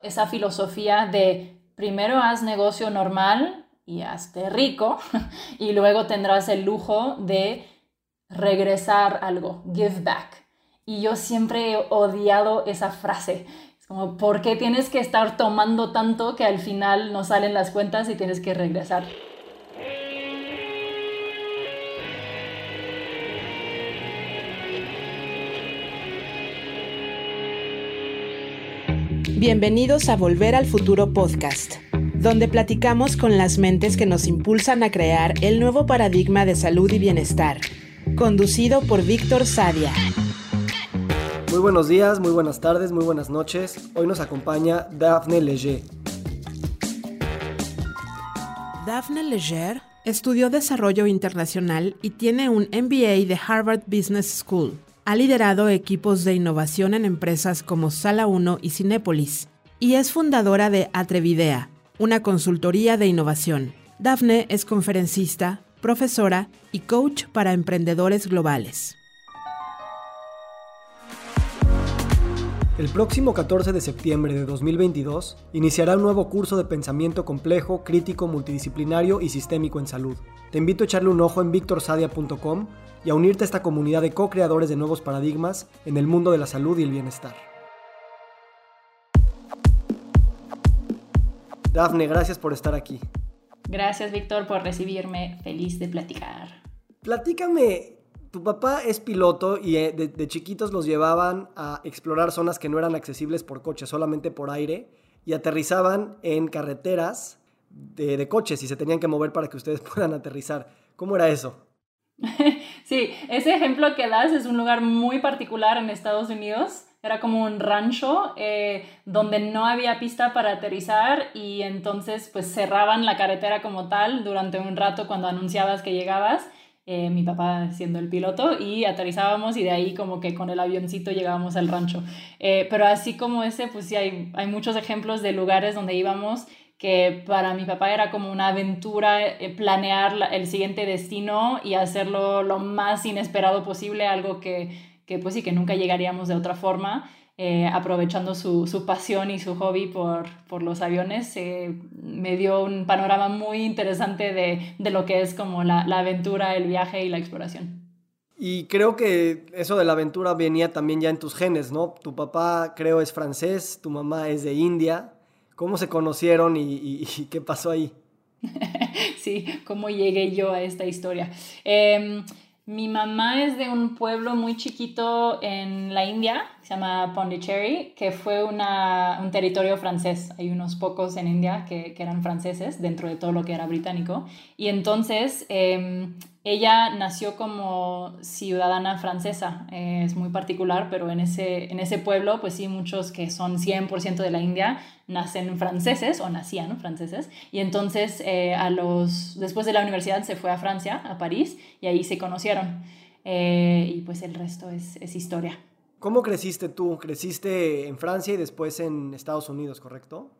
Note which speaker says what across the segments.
Speaker 1: esa filosofía de primero haz negocio normal y hazte rico y luego tendrás el lujo de regresar algo, give back. Y yo siempre he odiado esa frase. Es como, ¿por qué tienes que estar tomando tanto que al final no salen las cuentas y tienes que regresar?
Speaker 2: Bienvenidos a Volver al Futuro Podcast, donde platicamos con las mentes que nos impulsan a crear el nuevo paradigma de salud y bienestar, conducido por Víctor Sadia.
Speaker 3: Muy buenos días, muy buenas tardes, muy buenas noches. Hoy nos acompaña Daphne Leger.
Speaker 2: Daphne Leger estudió desarrollo internacional y tiene un MBA de Harvard Business School. Ha liderado equipos de innovación en empresas como Sala 1 y Cinépolis y es fundadora de Atrevidea, una consultoría de innovación. Dafne es conferencista, profesora y coach para emprendedores globales.
Speaker 3: El próximo 14 de septiembre de 2022 iniciará un nuevo curso de pensamiento complejo, crítico, multidisciplinario y sistémico en salud. Te invito a echarle un ojo en victorsadia.com y a unirte a esta comunidad de co-creadores de nuevos paradigmas en el mundo de la salud y el bienestar. Dafne, gracias por estar aquí.
Speaker 1: Gracias, Víctor, por recibirme. Feliz de platicar.
Speaker 3: Platícame, tu papá es piloto y eh, de, chiquitos los llevaban a explorar zonas que no eran accesibles por coche, solamente por aire, y aterrizaban en carreteras de, coches y se tenían que mover para que ustedes puedan aterrizar. ¿Cómo era eso?
Speaker 1: Sí, ese ejemplo que das es un lugar muy particular en Estados Unidos. Era como un rancho eh, donde no había pista para aterrizar y entonces pues cerraban la carretera como tal durante un rato cuando anunciabas que llegabas. Eh, mi papá siendo el piloto y aterrizábamos y de ahí como que con el avioncito llegábamos al rancho. Eh, pero así como ese, pues sí hay, hay muchos ejemplos de lugares donde íbamos que para mi papá era como una aventura eh, planear el siguiente destino y hacerlo lo más inesperado posible, algo que, que pues sí, que nunca llegaríamos de otra forma. Eh, aprovechando su, su, pasión y su hobby por, por los aviones, eh, me dio un panorama muy interesante de, de lo que es como la, la, aventura, el viaje y la exploración.
Speaker 3: Y creo que eso de la aventura venía también ya en tus genes, ¿no? Tu papá creo es francés, tu mamá es de India, ¿Cómo se conocieron y, qué pasó ahí?
Speaker 1: sí, cómo llegué yo a esta historia. Em, mi mamá es de un pueblo muy chiquito en la India, se llama Pondicherry, que fue una, un territorio francés. Hay unos pocos en India que, que, eran franceses dentro de todo lo que era británico. Y entonces em, ella nació como ciudadana francesa, eh, es muy particular, pero en ese, en ese pueblo, pues sí, muchos que son 100% de la India nacen franceses o nacían franceses. Y entonces, eh, a los, después de la universidad, se fue a Francia, a París, y ahí se conocieron. Eh, y pues el resto es, es historia.
Speaker 3: ¿Cómo creciste tú? ¿Creciste en Francia y después en Estados Unidos, correcto?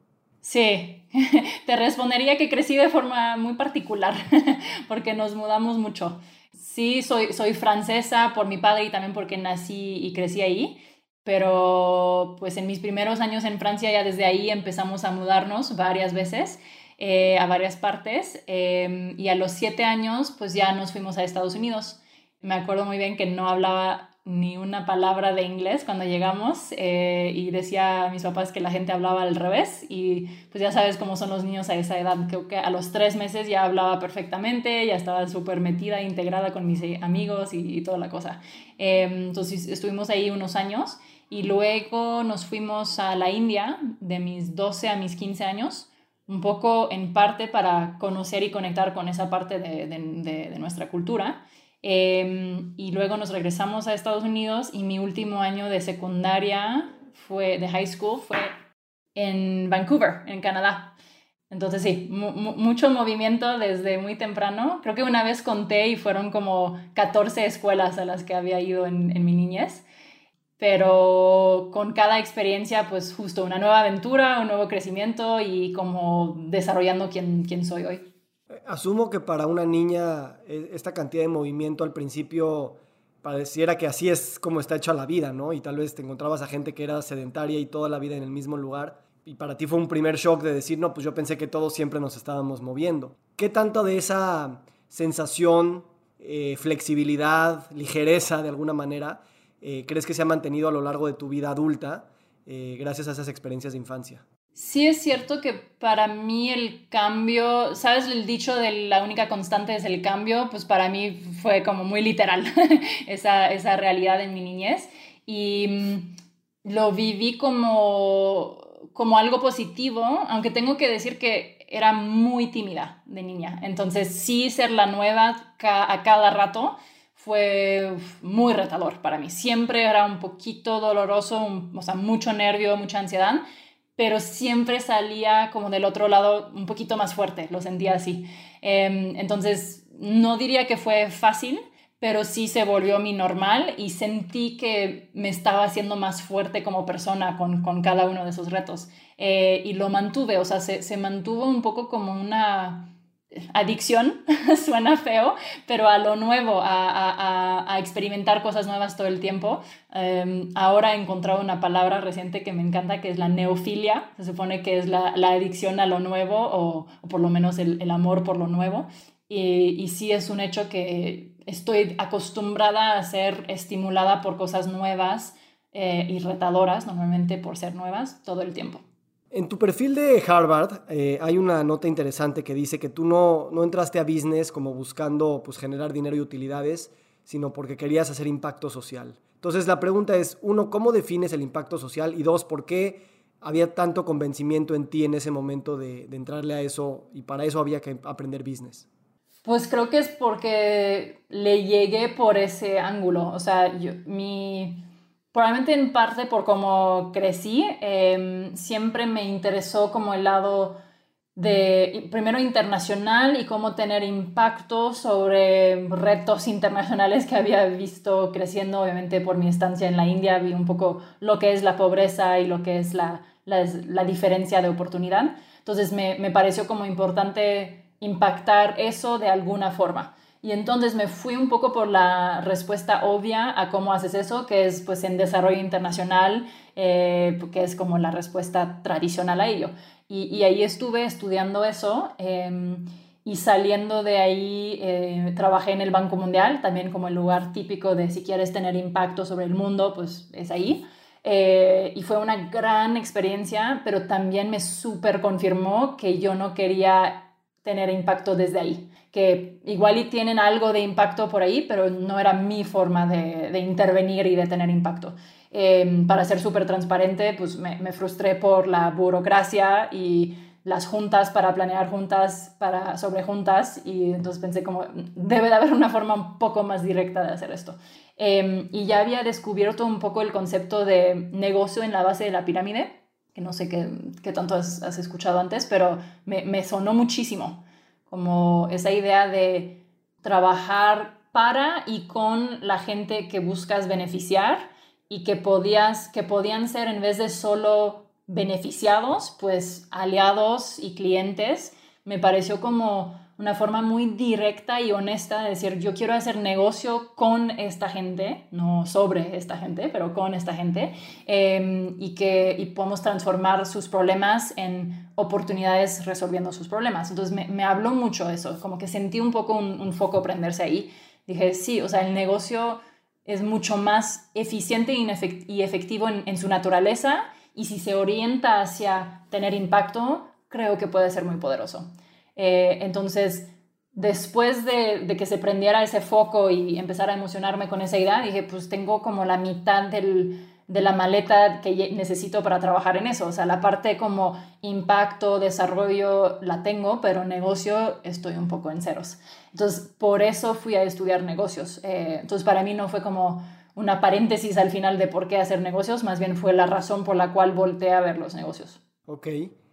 Speaker 1: Sí, te respondería que crecí de forma muy particular porque nos mudamos mucho. Sí, soy, soy francesa por mi padre y también porque nací y crecí ahí, pero pues en mis primeros años en Francia ya desde ahí empezamos a mudarnos varias veces eh, a varias partes em, y a los siete años pues ya nos fuimos a Estados Unidos. Me acuerdo muy bien que no hablaba ni una palabra de inglés cuando llegamos eh, y decía a mis papás que la gente hablaba al revés y pues ya sabes cómo son los niños a esa edad, creo que a los tres meses ya hablaba perfectamente, ya estaba súper metida, integrada con mis amigos y, toda la cosa. Em, entonces estuvimos ahí unos años y luego nos fuimos a la India de mis 12 a mis 15 años un poco en parte para conocer y conectar con esa parte de, de nuestra cultura. Em, y luego nos regresamos a Estados Unidos y mi último año de secundaria fue, de high school, fue en Vancouver, en Canadá. Entonces sí, mucho movimiento desde muy temprano. Creo que una vez conté y fueron como 14 escuelas a las que había ido en, en mi niñez. Pero con cada experiencia, pues justo una nueva aventura, un nuevo crecimiento y como desarrollando quién, quién soy hoy.
Speaker 3: Asumo que para una niña e, esta cantidad de movimiento al principio pareciera que así es como está hecha la vida, ¿no? Y tal vez te encontrabas a gente que era sedentaria y toda la vida en el mismo lugar. y para ti fue un primer shock de decir, no, pues yo pensé que todos siempre nos estábamos moviendo. ¿Qué tanto de esa sensación, eh, flexibilidad, ligereza de alguna manera, eh, crees que se ha mantenido a lo largo de tu vida adulta eh, gracias a esas experiencias de infancia?
Speaker 1: Sí es cierto que para mí el cambio, ¿sabes el dicho de la única constante es el cambio? Pues para mí fue como muy literal esa, esa realidad en mi niñez y mm, lo viví como, como algo positivo, aunque tengo que decir que era muy tímida de niña. Entonces sí ser la nueva a cada rato fue muy retador para mí. Siempre era un poquito doloroso, o sea, mucho nervio, mucha ansiedad pero siempre salía como del otro lado un poquito más fuerte, lo sentía así. Em, entonces, no diría que fue fácil, pero sí se volvió mi normal y sentí que me estaba haciendo más fuerte como persona con, con cada uno de esos retos. Eh, y lo mantuve, o sea, se, se mantuvo un poco como una adicción, suena feo, pero a lo nuevo, a, experimentar cosas nuevas todo el tiempo. Em, ahora he encontrado una palabra reciente que me encanta, que es la neofilia. Se supone que es la, adicción a lo nuevo o, por lo menos el, amor por lo nuevo. Y, y, sí es un hecho que estoy acostumbrada a ser estimulada por cosas nuevas eh, y retadoras, normalmente por ser nuevas, todo el tiempo.
Speaker 3: En tu perfil de Harvard eh, hay una nota interesante que dice que tú no, no entraste a business como buscando pues, generar dinero y utilidades, sino porque querías hacer impacto social. Entonces la pregunta es, uno, ¿cómo defines el impacto social? Y dos, ¿por qué había tanto convencimiento en ti en ese momento de, de entrarle a eso y para eso había que aprender business?
Speaker 1: Pues creo que es porque le llegué por ese ángulo. O sea, yo, mi Probablemente en parte por cómo crecí, em, siempre me interesó como el lado de, primero internacional y cómo tener impacto sobre retos internacionales que había visto creciendo, obviamente por mi estancia en la India, vi un poco lo que es la pobreza y lo que es la, la, diferencia de oportunidad. Entonces me, me pareció como importante impactar eso de alguna forma. Y entonces me fui un poco por la respuesta obvia a cómo haces eso, que es pues en desarrollo internacional, eh, que es como la respuesta tradicional a ello. Y, ahí estuve estudiando eso em, y saliendo de ahí eh, trabajé en el Banco Mundial, también como el lugar típico de si quieres tener impacto sobre el mundo, pues es ahí. Eh, y fue una gran experiencia, pero también me súper confirmó que yo no quería tener impacto desde ahí que igual y tienen algo de impacto por ahí, pero no era mi forma de, intervenir y de tener impacto. Em, para ser súper transparente, pues me, frustré por la burocracia y las juntas para planear juntas para, sobre juntas y entonces pensé como debe de haber una forma un poco más directa de hacer esto. Em, y ya había descubierto un poco el concepto de negocio en la base de la pirámide, que no sé qué, qué tanto has, escuchado antes, pero me sonó muchísimo como esa idea de trabajar para y con la gente que buscas beneficiar y que, podías, que podían ser en vez de solo beneficiados, pues aliados y clientes, me pareció como una forma muy directa y honesta de decir, yo quiero hacer negocio con esta gente, no sobre esta gente, pero con esta gente, em, y que y podemos transformar sus problemas en oportunidades resolviendo sus problemas. Entonces me, me habló mucho eso, como que sentí un poco un, foco prenderse ahí. Dije, sí, o sea, el negocio es mucho más eficiente y efectivo en, en su naturaleza y si se orienta hacia tener impacto, creo que puede ser muy poderoso. Eh, entonces, después de, que se prendiera ese foco y empezar a emocionarme con esa idea, dije, pues tengo como la mitad de la maleta que necesito para trabajar en eso. O sea, la parte como impacto, desarrollo la tengo, pero negocio estoy un poco en ceros. Entonces, por eso fui a estudiar negocios. Eh, entonces, para mí no fue como una paréntesis al final de por qué hacer negocios, más bien fue la razón por la cual volteé a ver los negocios.
Speaker 3: Ok.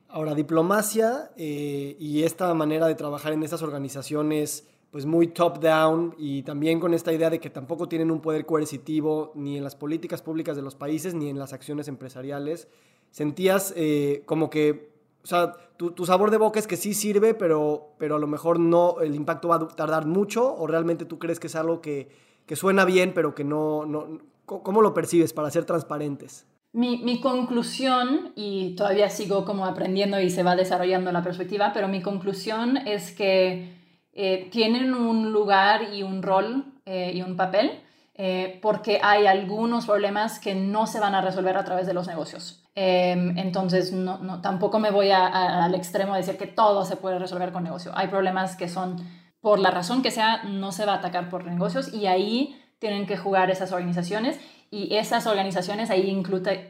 Speaker 3: Ahora, diplomacia eh, y esta manera de trabajar en estas organizaciones, pues muy top-down y también con esta idea de que tampoco tienen un poder coercitivo ni en las políticas públicas de los países ni en las acciones empresariales, sentías eh, como que, o sea, tu, sabor de boca es que sí sirve, pero, pero a lo mejor no, el impacto va a tardar mucho o realmente tú crees que es algo que, que suena bien, pero que no, no, ¿cómo lo percibes para ser transparentes?
Speaker 1: Mi, conclusión, y todavía sigo como aprendiendo y se va desarrollando la perspectiva, pero mi conclusión es que eh, tienen un lugar y un rol eh, y un papel eh, porque hay algunos problemas que no se van a resolver a través de los negocios. Em, entonces, no, tampoco me voy al extremo de decir que todo se puede resolver con negocio. Hay problemas que son, por la razón que sea, no se va a atacar por negocios y ahí tienen que jugar esas organizaciones y esas organizaciones ahí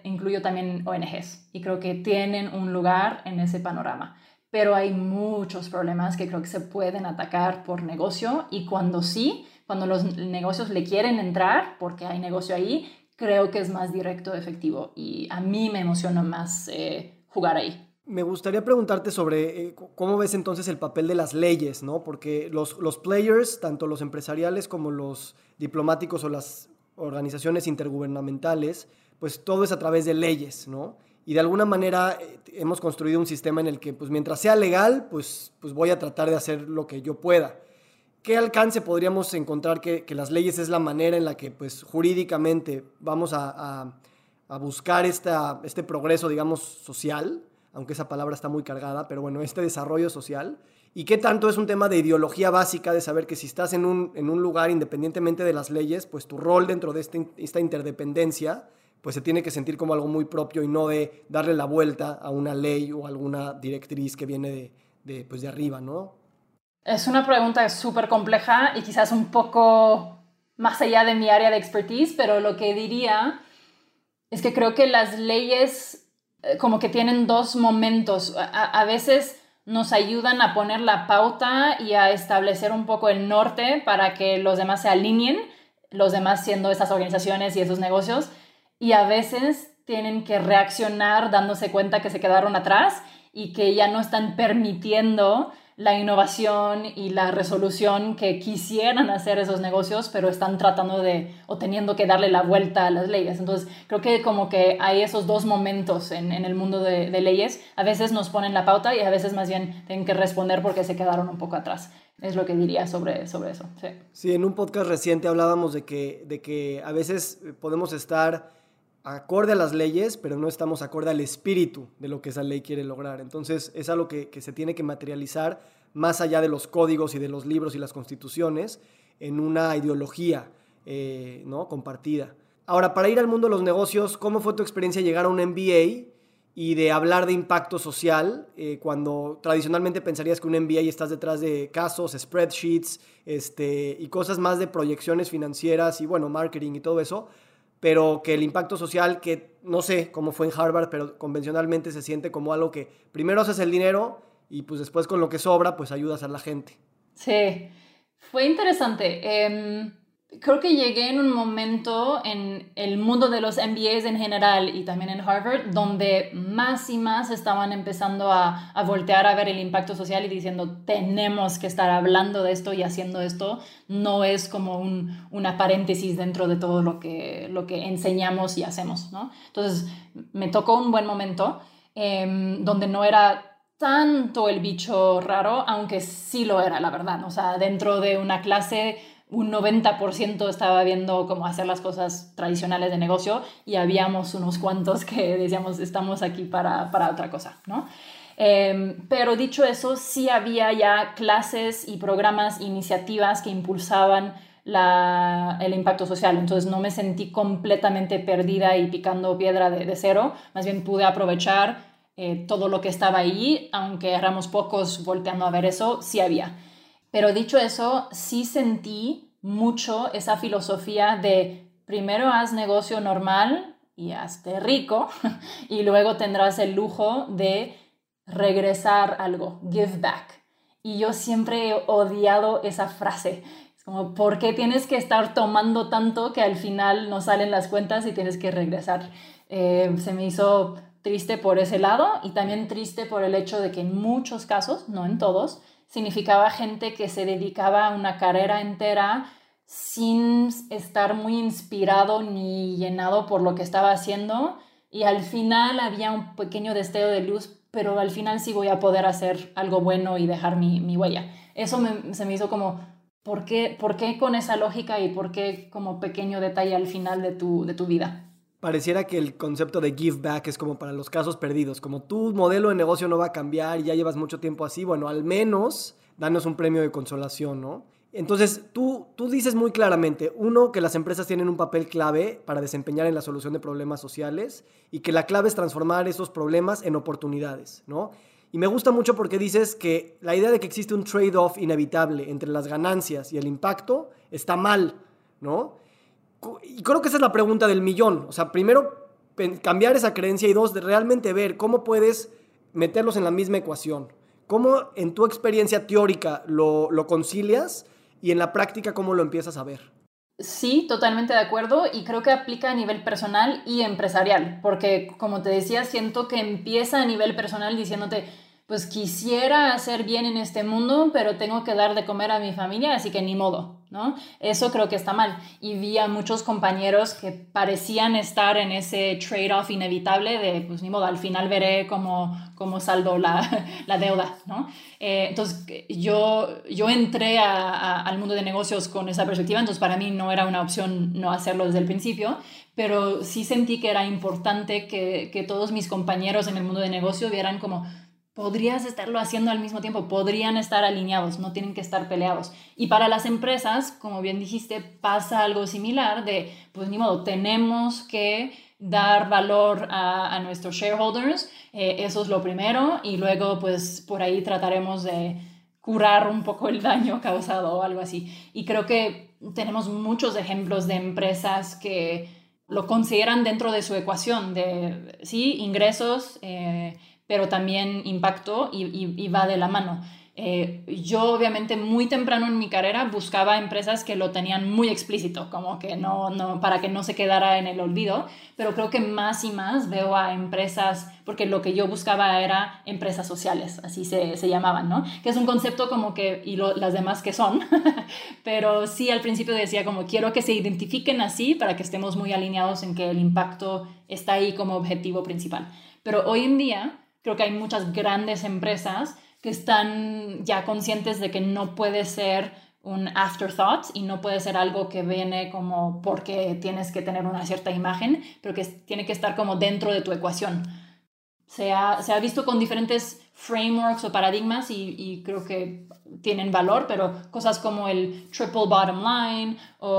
Speaker 1: incluyo también ONGs y creo que tienen un lugar en ese panorama. Pero hay muchos problemas que creo que se pueden atacar por negocio y cuando sí, cuando los negocios le quieren entrar, porque hay negocio ahí, creo que es más directo, efectivo y a mí me emociona más eh, jugar ahí.
Speaker 3: Me gustaría preguntarte sobre eh, cómo ves entonces el papel de las leyes, ¿no? Porque los, los players, tanto los empresariales como los diplomáticos o las organizaciones intergubernamentales, pues todo es a través de leyes, ¿no? Y de alguna manera eh, hemos construido un sistema en el que, pues mientras sea legal, pues, pues voy a tratar de hacer lo que yo pueda. ¿Qué alcance podríamos encontrar que, las leyes es la manera en la que, pues jurídicamente vamos a, a, buscar esta, este progreso, digamos, social? Aunque esa palabra está muy cargada, pero bueno, este desarrollo social y qué tanto es un tema de ideología básica, de saber que si estás en un, en un lugar independientemente de las leyes, pues tu rol dentro de este, esta interdependencia, pues se tiene que sentir como algo muy propio y no de darle la vuelta a una ley o alguna directriz que viene de, de pues de arriba, ¿no?
Speaker 1: Es una pregunta súper compleja y quizás un poco más allá de mi área de expertise, pero lo que diría es que creo que las leyes eh, como que tienen dos momentos. A, a veces nos ayudan a poner la pauta y a establecer un poco el norte para que los demás se alineen, los demás siendo esas organizaciones y esos negocios, y a veces tienen que reaccionar dándose cuenta que se quedaron atrás y que ya no están permitiendo la innovación y la resolución que quisieran hacer esos negocios, pero están tratando de o teniendo que darle la vuelta a las leyes. Entonces, creo que como que hay esos dos momentos en, en el mundo de, leyes. A veces nos ponen la pauta y a veces más bien tienen que responder porque se quedaron un poco atrás. Es lo que diría sobre, sobre eso. Sí.
Speaker 3: sí, en un podcast reciente hablábamos de que, de que a veces podemos estar acorde a las leyes, pero no estamos acorde al espíritu de lo que esa ley quiere lograr. Entonces es algo que, se tiene que materializar más allá de los códigos y de los libros y las constituciones en una ideología eh, ¿no? compartida. Ahora, para ir al mundo de los negocios, ¿cómo fue tu experiencia llegar a un MBA y de hablar de impacto social eh, cuando tradicionalmente pensarías que un MBA estás detrás de casos, spreadsheets este, y cosas más de proyecciones financieras y bueno, marketing y todo eso? Pero que el impacto social, que no sé cómo fue en Harvard, pero convencionalmente se siente como algo que primero haces el dinero y pues después con lo que sobra, pues ayudas a la gente.
Speaker 1: Sí, fue interesante. Eh, creo que llegué en un momento en el mundo de los MBAs en general y también en Harvard, donde más y más estaban empezando a, a, voltear a ver el impacto social y diciendo, tenemos que estar hablando de esto y haciendo esto. No es como un, una paréntesis dentro de todo lo que, lo que enseñamos y hacemos, ¿no? Entonces, me tocó un buen momento eh, donde no era tanto el bicho raro, aunque sí lo era, la verdad. O sea, dentro de una clase un 90% estaba viendo cómo hacer las cosas tradicionales de negocio y habíamos unos cuantos que decíamos, estamos aquí para, para otra cosa, ¿no? Eh, pero dicho eso, sí había ya clases y programas, iniciativas que impulsaban la, el impacto social. Entonces no me sentí completamente perdida y picando piedra de, de cero, más bien pude aprovechar eh, todo lo que estaba ahí, aunque éramos pocos volteando a ver eso, sí había. Pero dicho eso, sí sentí mucho esa filosofía de primero haz negocio normal y hazte rico y luego tendrás el lujo de regresar algo, give back. Y yo siempre he odiado esa frase. Es como, ¿por qué tienes que estar tomando tanto que al final no salen las cuentas y tienes que regresar? Eh, se me hizo triste por ese lado y también triste por el hecho de que en muchos casos, no en todos, significaba gente que se dedicaba a una carrera entera sin estar muy inspirado ni llenado por lo que estaba haciendo y al final había un pequeño destello de luz, pero al final sí voy a poder hacer algo bueno y dejar mi, mi huella. Eso se me hizo como, ¿por qué, ¿por qué con esa lógica y por qué como pequeño detalle al final de tu, de tu vida?
Speaker 3: Pareciera que el concepto de give back es como para los casos perdidos, como tu modelo de negocio no va a cambiar y ya llevas mucho tiempo así, bueno, al menos danos un premio de consolación, ¿no? Entonces, tú, tú dices muy claramente, uno, que las empresas tienen un papel clave para desempeñar en la solución de problemas sociales y que la clave es transformar esos problemas en oportunidades, ¿no? Y me gusta mucho porque dices que la idea de que existe un trade-off inevitable entre las ganancias y el impacto está mal, ¿no? Y creo que esa es la pregunta del millón. O sea, primero, cambiar esa creencia y dos, de realmente ver cómo puedes meterlos en la misma ecuación. ¿Cómo en tu experiencia teórica lo, lo concilias y en la práctica cómo lo empiezas a ver?
Speaker 1: Sí, totalmente de acuerdo y creo que aplica a nivel personal y empresarial, porque como te decía, siento que empieza a nivel personal diciéndote, pues quisiera hacer bien en este mundo, pero tengo que dar de comer a mi familia, así que ni modo, ¿no? Eso creo que está mal. Y vi a muchos compañeros que parecían estar en ese trade-off inevitable de, pues ni modo, al final veré cómo, cómo saldo la, la deuda, ¿no? Eh, entonces, yo, yo entré al mundo de negocios con esa perspectiva, entonces para mí no era una opción no hacerlo desde el principio, pero sí sentí que era importante que, que todos mis compañeros en el mundo de negocio vieran como podrías estarlo haciendo al mismo tiempo, podrían estar alineados, no tienen que estar peleados. Y para las empresas, como bien dijiste, pasa algo similar de, pues ni modo, tenemos que dar valor a, nuestros shareholders, eh, eso es lo primero, y luego pues por ahí trataremos de curar un poco el daño causado o algo así. Y creo que tenemos muchos ejemplos de empresas que lo consideran dentro de su ecuación de, sí, ingresos, eh, pero también impacto y, va de la mano. Eh, yo obviamente muy temprano en mi carrera buscaba empresas que lo tenían muy explícito, como que no, no, para que no se quedara en el olvido, pero creo que más y más veo a empresas, porque lo que yo buscaba era empresas sociales, así se, se llamaban, ¿no? Que es un concepto como que, y las demás que son, pero sí al principio decía como quiero que se identifiquen así para que estemos muy alineados en que el impacto está ahí como objetivo principal. Pero hoy en día Creo que hay muchas grandes empresas que están ya conscientes de que no puede ser un afterthought y no puede ser algo que viene como porque tienes que tener una cierta imagen, pero que tiene que estar como dentro de tu ecuación. Se ha, se ha visto con diferentes frameworks o paradigmas y, y, creo que tienen valor, pero cosas como el triple bottom line o,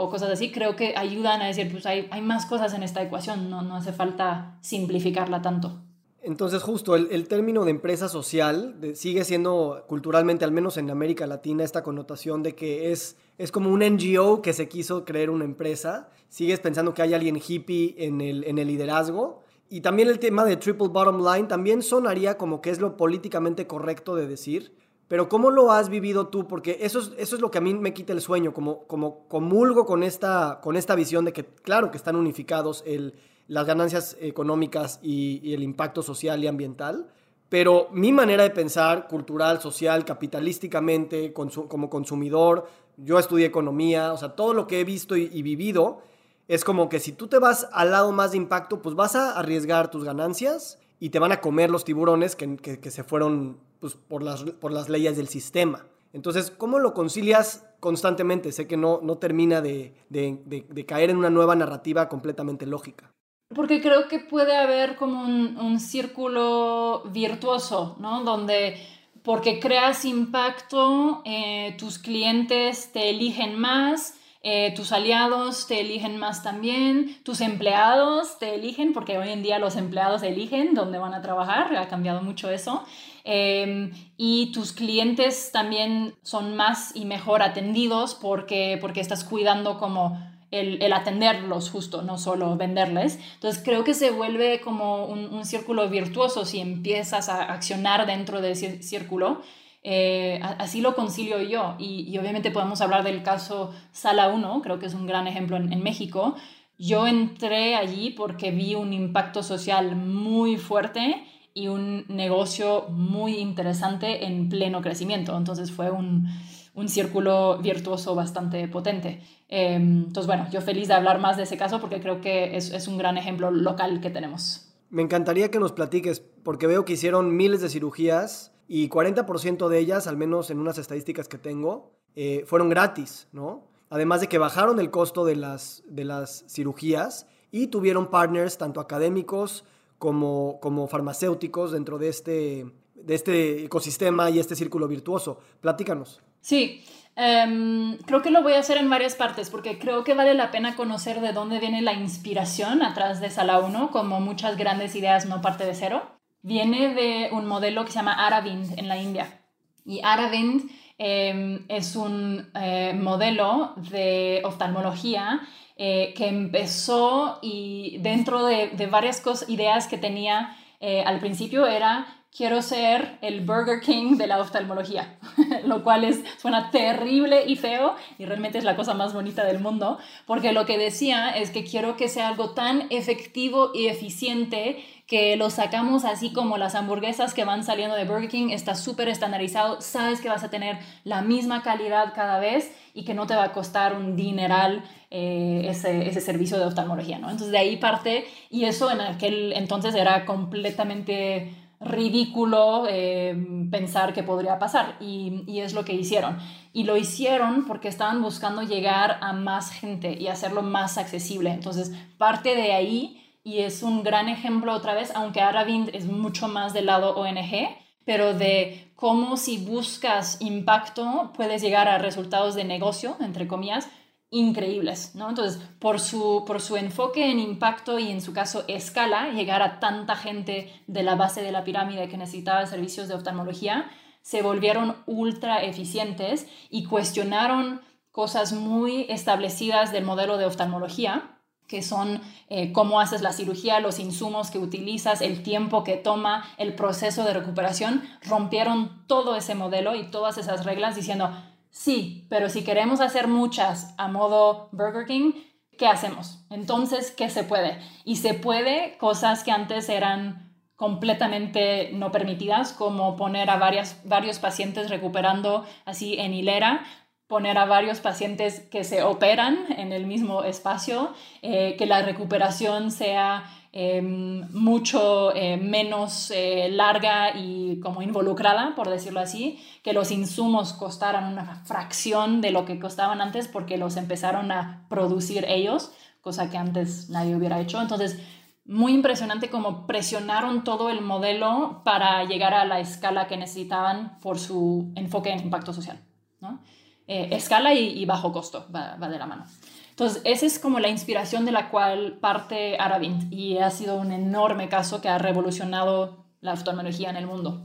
Speaker 1: o, cosas así creo que ayudan a decir, pues hay, hay más cosas en esta ecuación, no, no hace falta simplificarla tanto.
Speaker 3: Entonces, justo el, término de empresa social sigue siendo culturalmente, al menos en América Latina, esta connotación de que es, es como un NGO que se quiso creer una empresa. Sigues pensando que hay alguien hippie en el, en el liderazgo. Y también el tema de triple bottom line también sonaría como que es lo políticamente correcto de decir. Pero ¿cómo lo has vivido tú? Porque eso es, eso es lo que a mí me quita el sueño, como, como comulgo con esta, con esta visión de que, claro, que están unificados el las ganancias económicas y, el impacto social y ambiental, pero mi manera de pensar, cultural, social, capitalísticamente, como consumidor, yo estudié economía, o sea, todo lo que he visto y, vivido, es como que si tú te vas al lado más de impacto, pues vas a arriesgar tus ganancias y te van a comer los tiburones que, se fueron pues, por, las, por las leyes del sistema. Entonces, ¿cómo lo concilias constantemente? Sé que no, no termina de caer en una nueva narrativa completamente lógica.
Speaker 1: Porque creo que puede haber como un, círculo virtuoso, ¿no? Donde porque creas impacto, eh, tus clientes te eligen más, eh, tus aliados te eligen más también, tus empleados te eligen, porque hoy en día los empleados eligen dónde van a trabajar, ha cambiado mucho eso, em, y tus clientes también son más y mejor atendidos porque, porque estás cuidando como el, atenderlos justo, no solo venderles. Entonces creo que se vuelve como un, círculo virtuoso si empiezas a accionar dentro de ese círculo. Eh, así lo concilio yo. Y, obviamente podemos hablar del caso Sala 1, creo que es un gran ejemplo en, en México. Yo entré allí porque vi un impacto social muy fuerte y un negocio muy interesante en pleno crecimiento. Entonces fue un, un círculo virtuoso bastante potente. Em, entonces, bueno, yo feliz de hablar más de ese caso porque creo que es, es, un gran ejemplo local que tenemos.
Speaker 3: Me encantaría que nos platiques, porque veo que hicieron miles de cirugías y 40% de ellas, al menos en unas estadísticas que tengo, eh, fueron gratis, ¿no? Además de que bajaron el costo de las, de las cirugías y tuvieron partners tanto académicos como, como farmacéuticos dentro de este, de este ecosistema y este círculo virtuoso. Platícanos.
Speaker 1: Sí, em, creo que lo voy a hacer en varias partes porque creo que vale la pena conocer de dónde viene la inspiración atrás de Sala 1, como muchas grandes ideas no parte de cero. Viene de un modelo que se llama Aravind en la India. Y Aravind em, es un eh, modelo de oftalmología eh, que empezó y dentro de, de varias cosas, ideas que tenía eh, al principio era quiero ser el Burger King de la oftalmología, lo cual es, suena terrible y feo y realmente es la cosa más bonita del mundo, porque lo que decía es que quiero que sea algo tan efectivo y eficiente que lo sacamos así como las hamburguesas que van saliendo de Burger King, está súper estandarizado, sabes que vas a tener la misma calidad cada vez y que no te va a costar un dineral eh, ese, ese, servicio de oftalmología, ¿no? Entonces de ahí parte y eso en aquel entonces era completamente ridículo eh, pensar que podría pasar y, y, es lo que hicieron. Y lo hicieron porque estaban buscando llegar a más gente y hacerlo más accesible. Entonces, parte de ahí, y es un gran ejemplo otra vez, aunque Aravind es mucho más del lado ONG, pero de cómo si buscas impacto puedes llegar a resultados de negocio, entre comillas, increíbles, ¿no? Entonces, por su, por su enfoque en impacto y en su caso escala, llegar a tanta gente de la base de la pirámide que necesitaba servicios de oftalmología, se volvieron ultra eficientes y cuestionaron cosas muy establecidas del modelo de oftalmología, que son eh, cómo haces la cirugía, los insumos que utilizas, el tiempo que toma, el proceso de recuperación, rompieron todo ese modelo y todas esas reglas diciendo, Sí, pero si queremos hacer muchas a modo Burger King, ¿qué hacemos? Entonces, ¿qué se puede? Y se puede cosas que antes eran completamente no permitidas, como poner a varios pacientes recuperando así en hilera, poner a varios pacientes que se operan en el mismo espacio, eh, que la recuperación sea Em, mucho eh, menos eh, larga y como involucrada, por decirlo así, que los insumos costaran una fracción de lo que costaban antes porque los empezaron a producir ellos, cosa que antes nadie hubiera hecho. Entonces, muy impresionante cómo presionaron todo el modelo para llegar a la escala que necesitaban por su enfoque en impacto social. ¿no? Eh, escala y, bajo costo va de la mano. Entonces, esa es como la inspiración de la cual parte Aravind y ha sido un enorme caso que ha revolucionado la oftalmología en el mundo.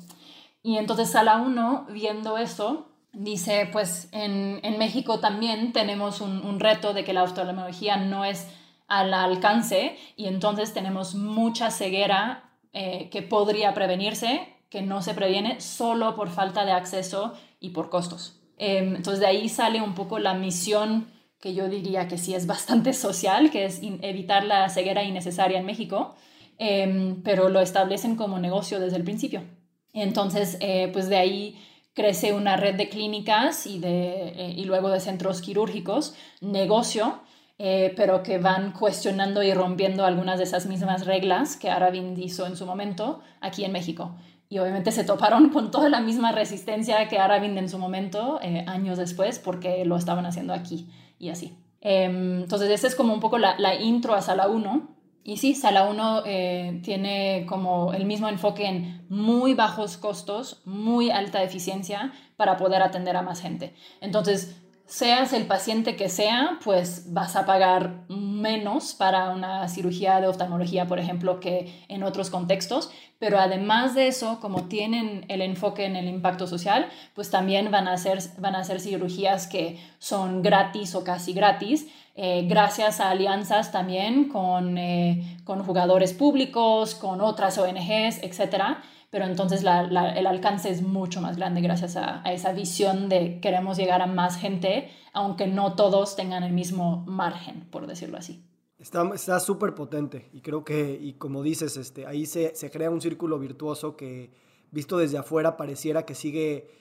Speaker 1: Y entonces Sala 1, viendo eso, dice, pues en, en México también tenemos un, reto de que la oftalmología no es al alcance y entonces tenemos mucha ceguera eh, que podría prevenirse, que no se previene solo por falta de acceso y por costos. Eh, entonces de ahí sale un poco la misión que yo diría que sí es bastante social, que es evitar la ceguera innecesaria en México, em, pero lo establecen como negocio desde el principio. Entonces, eh, pues de ahí crece una red de clínicas y, de, eh, y luego de centros quirúrgicos, negocio, eh, pero que van cuestionando y rompiendo algunas de esas mismas reglas que Aravind hizo en su momento aquí en México. Y obviamente se toparon con toda la misma resistencia que Aravind en su momento, años después, porque lo estaban haciendo aquí y así. Em, entonces, esa es como un poco la, la intro a Sala 1. Y sí, Sala 1 eh, tiene como el mismo enfoque en muy bajos costos, muy alta eficiencia para poder atender a más gente. Entonces, seas el paciente que sea, pues vas a pagar menos para una cirugía de oftalmología, por ejemplo, que en otros contextos, pero además de eso, como tienen el enfoque en el impacto social, pues también van a hacer, van a hacer cirugías que son gratis o casi gratis, eh, gracias a alianzas también con, eh, con jugadores públicos, con otras ONGs, etcétera pero entonces el alcance es mucho más grande gracias a, esa visión de queremos llegar a más gente, aunque no todos tengan el mismo margen, por decirlo así.
Speaker 3: Está súper potente y creo que, y como dices, este, ahí se, se, crea un círculo virtuoso que visto desde afuera pareciera que sigue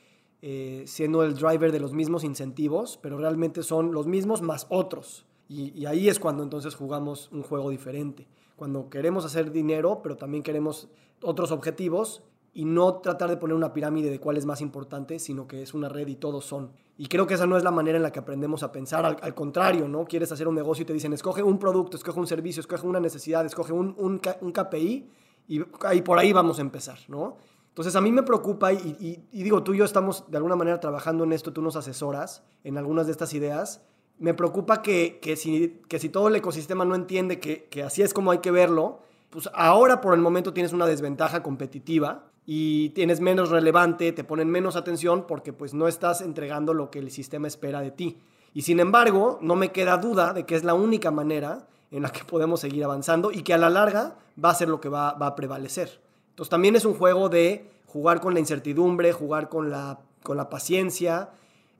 Speaker 3: eh, siendo el driver de los mismos incentivos, pero realmente son los mismos más otros. Y, y ahí es cuando entonces jugamos un juego diferente. Cuando queremos hacer dinero, pero también queremos otros objetivos, y no tratar de poner una pirámide de cuál es más importante, sino que es una red y todos son. Y creo que esa no es la manera en la que aprendemos a pensar, al, contrario, ¿no? Quieres hacer un negocio y te dicen, escoge un producto, escoge un servicio, escoge una necesidad, escoge un, un, un KPI y, y, por ahí vamos a empezar, ¿no? Entonces a mí me preocupa y, digo, tú y yo estamos de alguna manera trabajando en esto, tú nos asesoras en algunas de estas ideas. Me preocupa que, que, si, que si todo el ecosistema no entiende que, que así es como hay que verlo, pues ahora por el momento tienes una desventaja competitiva y tienes menos relevante, te ponen menos atención porque pues no estás entregando lo que el sistema espera de ti. Y sin embargo, no me queda duda de que es la única manera en la que podemos seguir avanzando y que a la larga va a ser lo que va, a prevalecer. Entonces también es un juego de jugar con la incertidumbre, jugar con la, con la paciencia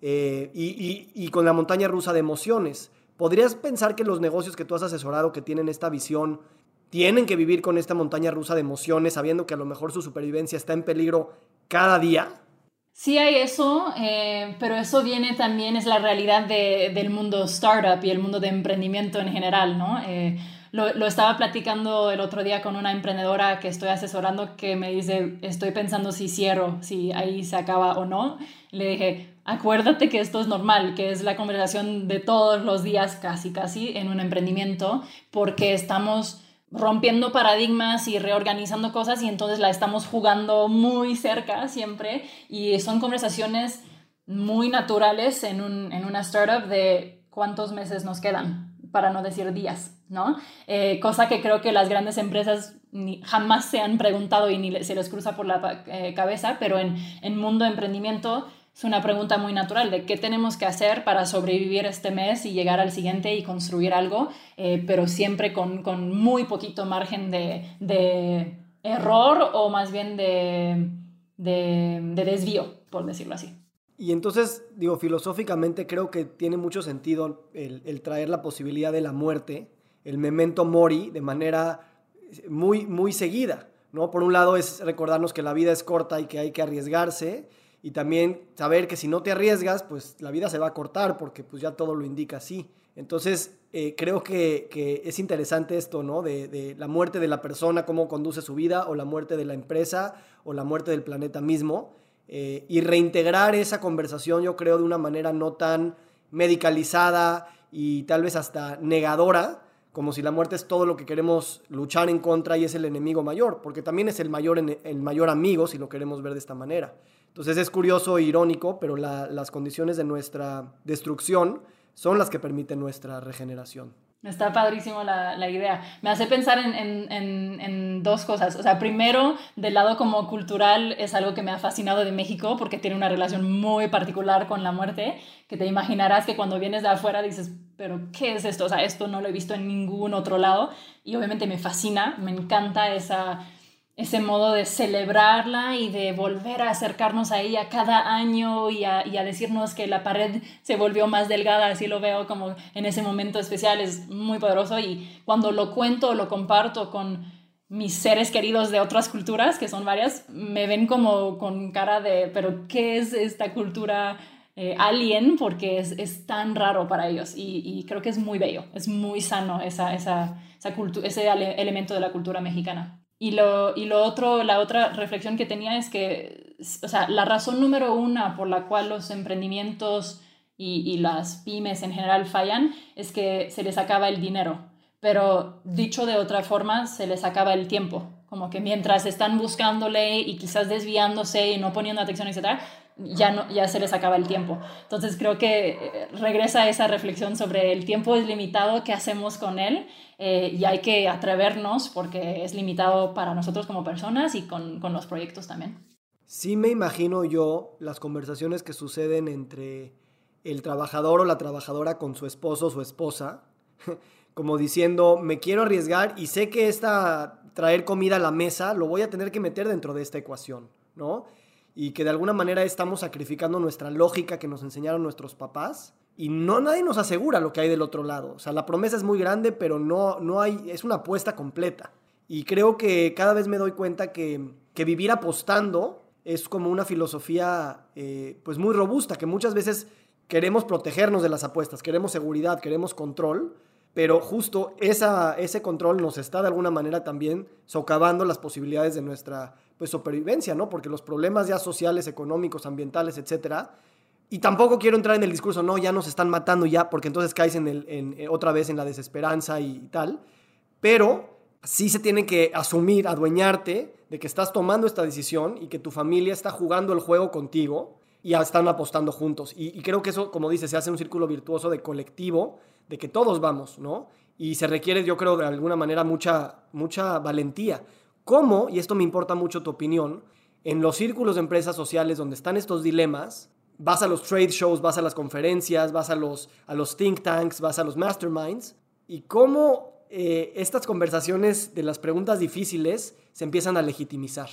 Speaker 3: eh, y, y con la montaña rusa de emociones. ¿Podrías pensar que los negocios que tú has asesorado que tienen esta visión tienen que vivir con esta montaña rusa de emociones, sabiendo que a lo mejor su supervivencia está en peligro cada día?
Speaker 1: Sí hay eso, eh, pero eso viene también, es la realidad del mundo startup y el mundo de emprendimiento en general, ¿no? Eh, lo, lo, estaba platicando el otro día con una emprendedora que estoy asesorando que me dice, estoy pensando si cierro, si ahí se acaba o no. Le dije, acuérdate que esto es normal, que es la conversación de todos los días casi, casi en un emprendimiento, porque estamos rompiendo paradigmas y reorganizando cosas y entonces la estamos jugando muy cerca siempre y son conversaciones muy naturales en, un, en una startup de cuántos meses nos quedan, para no decir días, ¿no? Eh, cosa que creo que las grandes empresas ni, jamás se han preguntado y ni se les cruza por la eh, cabeza, pero en, en mundo emprendimiento es una pregunta muy natural de qué tenemos que hacer para sobrevivir este mes y llegar al siguiente y construir algo, eh, pero siempre con, con, muy poquito margen de, de, error o más bien de, de, de desvío, por decirlo así.
Speaker 3: Y entonces, digo, filosóficamente creo que tiene mucho sentido el, el, traer la posibilidad de la muerte, el memento mori, de manera muy, muy seguida, ¿no? Por un lado es recordarnos que la vida es corta y que hay que arriesgarse, y también saber que si no te arriesgas, pues la vida se va a cortar porque pues ya todo lo indica así. Entonces, eh, creo que, es interesante esto, ¿no? De, la muerte de la persona, cómo conduce su vida, o la muerte de la empresa, o la muerte del planeta mismo, eh, y reintegrar esa conversación, yo creo, de una manera no tan medicalizada y tal vez hasta negadora, como si la muerte es todo lo que queremos luchar en contra y es el enemigo mayor, porque también es el mayor, el mayor amigo si lo queremos ver de esta manera. Entonces es curioso e irónico, pero las condiciones de nuestra destrucción son las que permiten nuestra regeneración.
Speaker 1: Está padrísimo la, la idea. Me hace pensar en, en, en, dos cosas. O sea, primero, del lado como cultural, es algo que me ha fascinado de México porque tiene una relación muy particular con la muerte, que te imaginarás que cuando vienes de afuera dices, pero ¿qué es esto? O sea, esto no lo he visto en ningún otro lado. Y obviamente me fascina, me encanta esa ese modo de celebrarla y de volver a acercarnos a ella cada año y a, decirnos que la pared se volvió más delgada, así lo veo como en ese momento especial, es muy poderoso y cuando lo cuento o lo comparto con mis seres queridos de otras culturas, que son varias, me ven como con cara de, pero ¿qué es esta cultura eh, alien? Porque es, tan raro para ellos y, creo que es muy bello, es muy sano esa, esa, ese elemento de la cultura mexicana. Y lo, y lo otro, la otra reflexión que tenía es que, o sea, la razón número una por la cual los emprendimientos y, y las pymes en general fallan es que se les acaba el dinero. Pero dicho de otra forma, se les acaba el tiempo. Como que mientras están buscándole y quizás desviándose y no poniendo atención, etc., ya, no, ya se les acaba el tiempo. Entonces creo que eh, regresa esa reflexión sobre el tiempo es limitado, qué hacemos con él eh, y hay que atrevernos porque es limitado para nosotros como personas y con, con los proyectos también.
Speaker 3: Sí me imagino yo las conversaciones que suceden entre el trabajador o la trabajadora con su esposo o su esposa, como diciendo, me quiero arriesgar y sé que esta traer comida a la mesa lo voy a tener que meter dentro de esta ecuación, ¿no? Y que de alguna manera estamos sacrificando nuestra lógica que nos enseñaron nuestros papás y no nadie nos asegura lo que hay del otro lado. O sea, la promesa es muy grande, pero no, no hay, es una apuesta completa. Y creo que cada vez me doy cuenta que, que vivir apostando es como una filosofía eh, pues muy robusta, que muchas veces queremos protegernos de las apuestas, queremos seguridad, queremos control, pero justo esa, ese control nos está de alguna manera también socavando las posibilidades de nuestra pues supervivencia, ¿no? Porque los problemas ya sociales, económicos, ambientales, etcétera, y tampoco quiero entrar en el discurso, no, ya nos están matando ya, porque entonces caes en el, en, eh, otra vez en la desesperanza y, tal. Pero sí se tiene que asumir, adueñarte de que estás tomando esta decisión y que tu familia está jugando el juego contigo y están apostando juntos. Y, y creo que eso, como dices, se hace un círculo virtuoso de colectivo, de que todos vamos, ¿no? Y se requiere, yo creo, de alguna manera mucha, mucha valentía. ¿Cómo, y esto me importa mucho tu opinión, en los círculos de empresas sociales donde están estos dilemas, vas a los trade shows, vas a las conferencias, vas a los, a los think tanks, vas a los masterminds, y cómo eh, estas conversaciones de las preguntas difíciles se empiezan a legitimizar.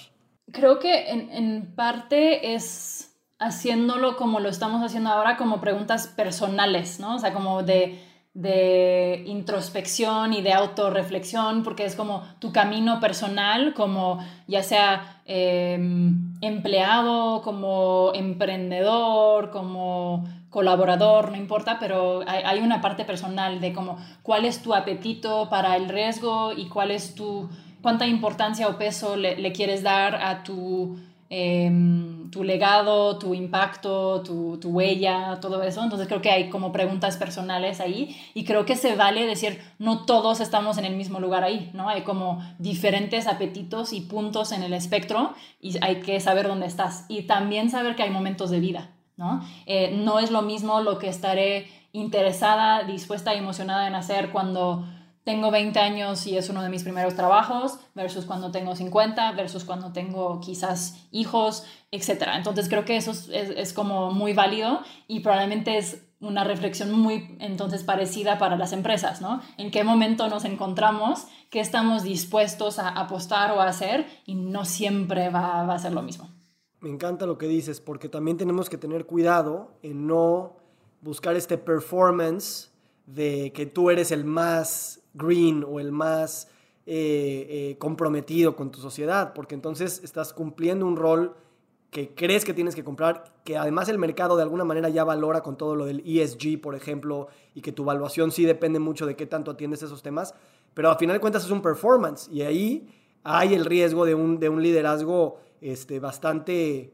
Speaker 1: Creo que en, en parte es haciéndolo como lo estamos haciendo ahora, como preguntas personales, ¿no? O sea, como de de introspección y de autorreflexión, porque es como tu camino personal, como ya sea em, empleado, como emprendedor, como colaborador, no importa, pero hay, una parte personal de como cuál es tu apetito para el riesgo y cuál es tu, cuánta importancia o peso le quieres dar a tu Em, tu legado, tu impacto, tu, tu, huella, todo eso. Entonces creo que hay como preguntas personales ahí y creo que se vale decir, no todos estamos en el mismo lugar ahí, ¿no? Hay como diferentes apetitos y puntos en el espectro y hay que saber dónde estás y también saber que hay momentos de vida, ¿no? Eh, no es lo mismo lo que estaré interesada, dispuesta y emocionada en hacer cuando tengo 20 años y es uno de mis primeros trabajos, versus cuando tengo 50, versus cuando tengo quizás hijos, etc. Entonces creo que eso es, es, como muy válido y probablemente es una reflexión muy entonces parecida para las empresas, ¿no? En qué momento nos encontramos, qué estamos dispuestos a apostar o a hacer y no siempre va, va a ser lo mismo.
Speaker 3: Me encanta lo que dices porque también tenemos que tener cuidado en no buscar este performance de que tú eres el más green o el más eh, eh, comprometido con tu sociedad, porque entonces estás cumpliendo un rol que crees que tienes que comprar, que además el mercado de alguna manera ya valora con todo lo del ESG, por ejemplo, y que tu evaluación sí depende mucho de qué tanto atiendes esos temas, pero al final de cuentas es un performance y ahí hay el riesgo de un, de un liderazgo este, bastante,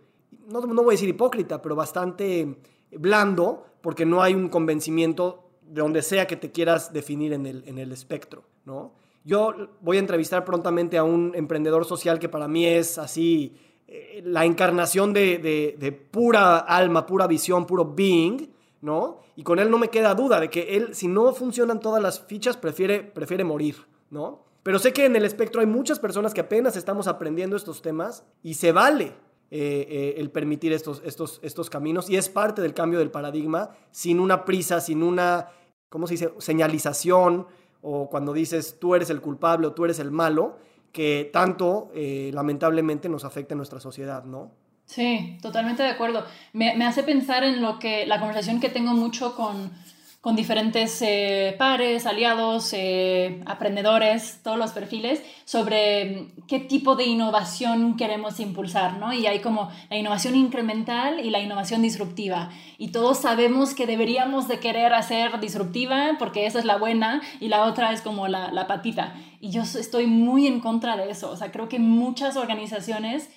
Speaker 3: no, no voy a decir hipócrita, pero bastante blando, porque no hay un convencimiento de donde sea que te quieras definir en el, en el espectro, ¿no? Yo voy a entrevistar prontamente a un emprendedor social que para mí es así eh, la encarnación de, de, pura alma, pura visión, puro being, ¿no? Y con él no me queda duda de que él, si no funcionan todas las fichas, prefiere, prefiere morir, ¿no? Pero sé que en el espectro hay muchas personas que apenas estamos aprendiendo estos temas y se vale eh, eh, el permitir estos, estos, estos caminos y es parte del cambio del paradigma sin una prisa, sin una, ¿cómo se dice?, señalización o cuando dices tú eres el culpable o tú eres el malo, que tanto eh, lamentablemente nos afecta en nuestra sociedad, ¿no?
Speaker 1: Sí, totalmente de acuerdo. Me, me hace pensar en lo que la conversación que tengo mucho con con diferentes eh, pares, aliados, eh, aprendedores, todos los perfiles, sobre mm, qué tipo de innovación queremos impulsar, ¿no? Y hay como la innovación incremental y la innovación disruptiva. Y todos sabemos que deberíamos de querer hacer disruptiva porque esa es la buena y la otra es como la, la patita. Y yo estoy muy en contra de eso. O sea, creo que muchas organizaciones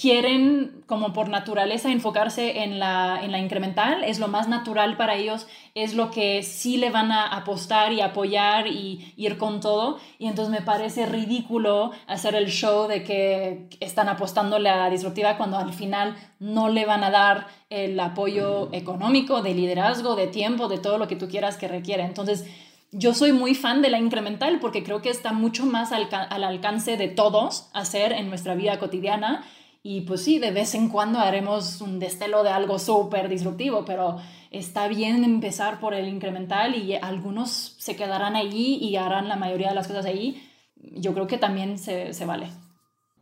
Speaker 1: quieren como por naturaleza enfocarse en la, en la incremental, es lo más natural para ellos, es lo que sí le van a apostar y apoyar y ir con todo. Y entonces me parece ridículo hacer el show de que están apostando la disruptiva cuando al final no le van a dar el apoyo económico, de liderazgo, de tiempo, de todo lo que tú quieras que requiere. Entonces, yo soy muy fan de la incremental porque creo que está mucho más al, al alcance de todos hacer en nuestra vida cotidiana y pues sí, de vez en cuando haremos un destelo de algo súper disruptivo, pero está bien empezar por el incremental y algunos se quedarán ahí y harán la mayoría de las cosas ahí. Yo creo que también se, se vale.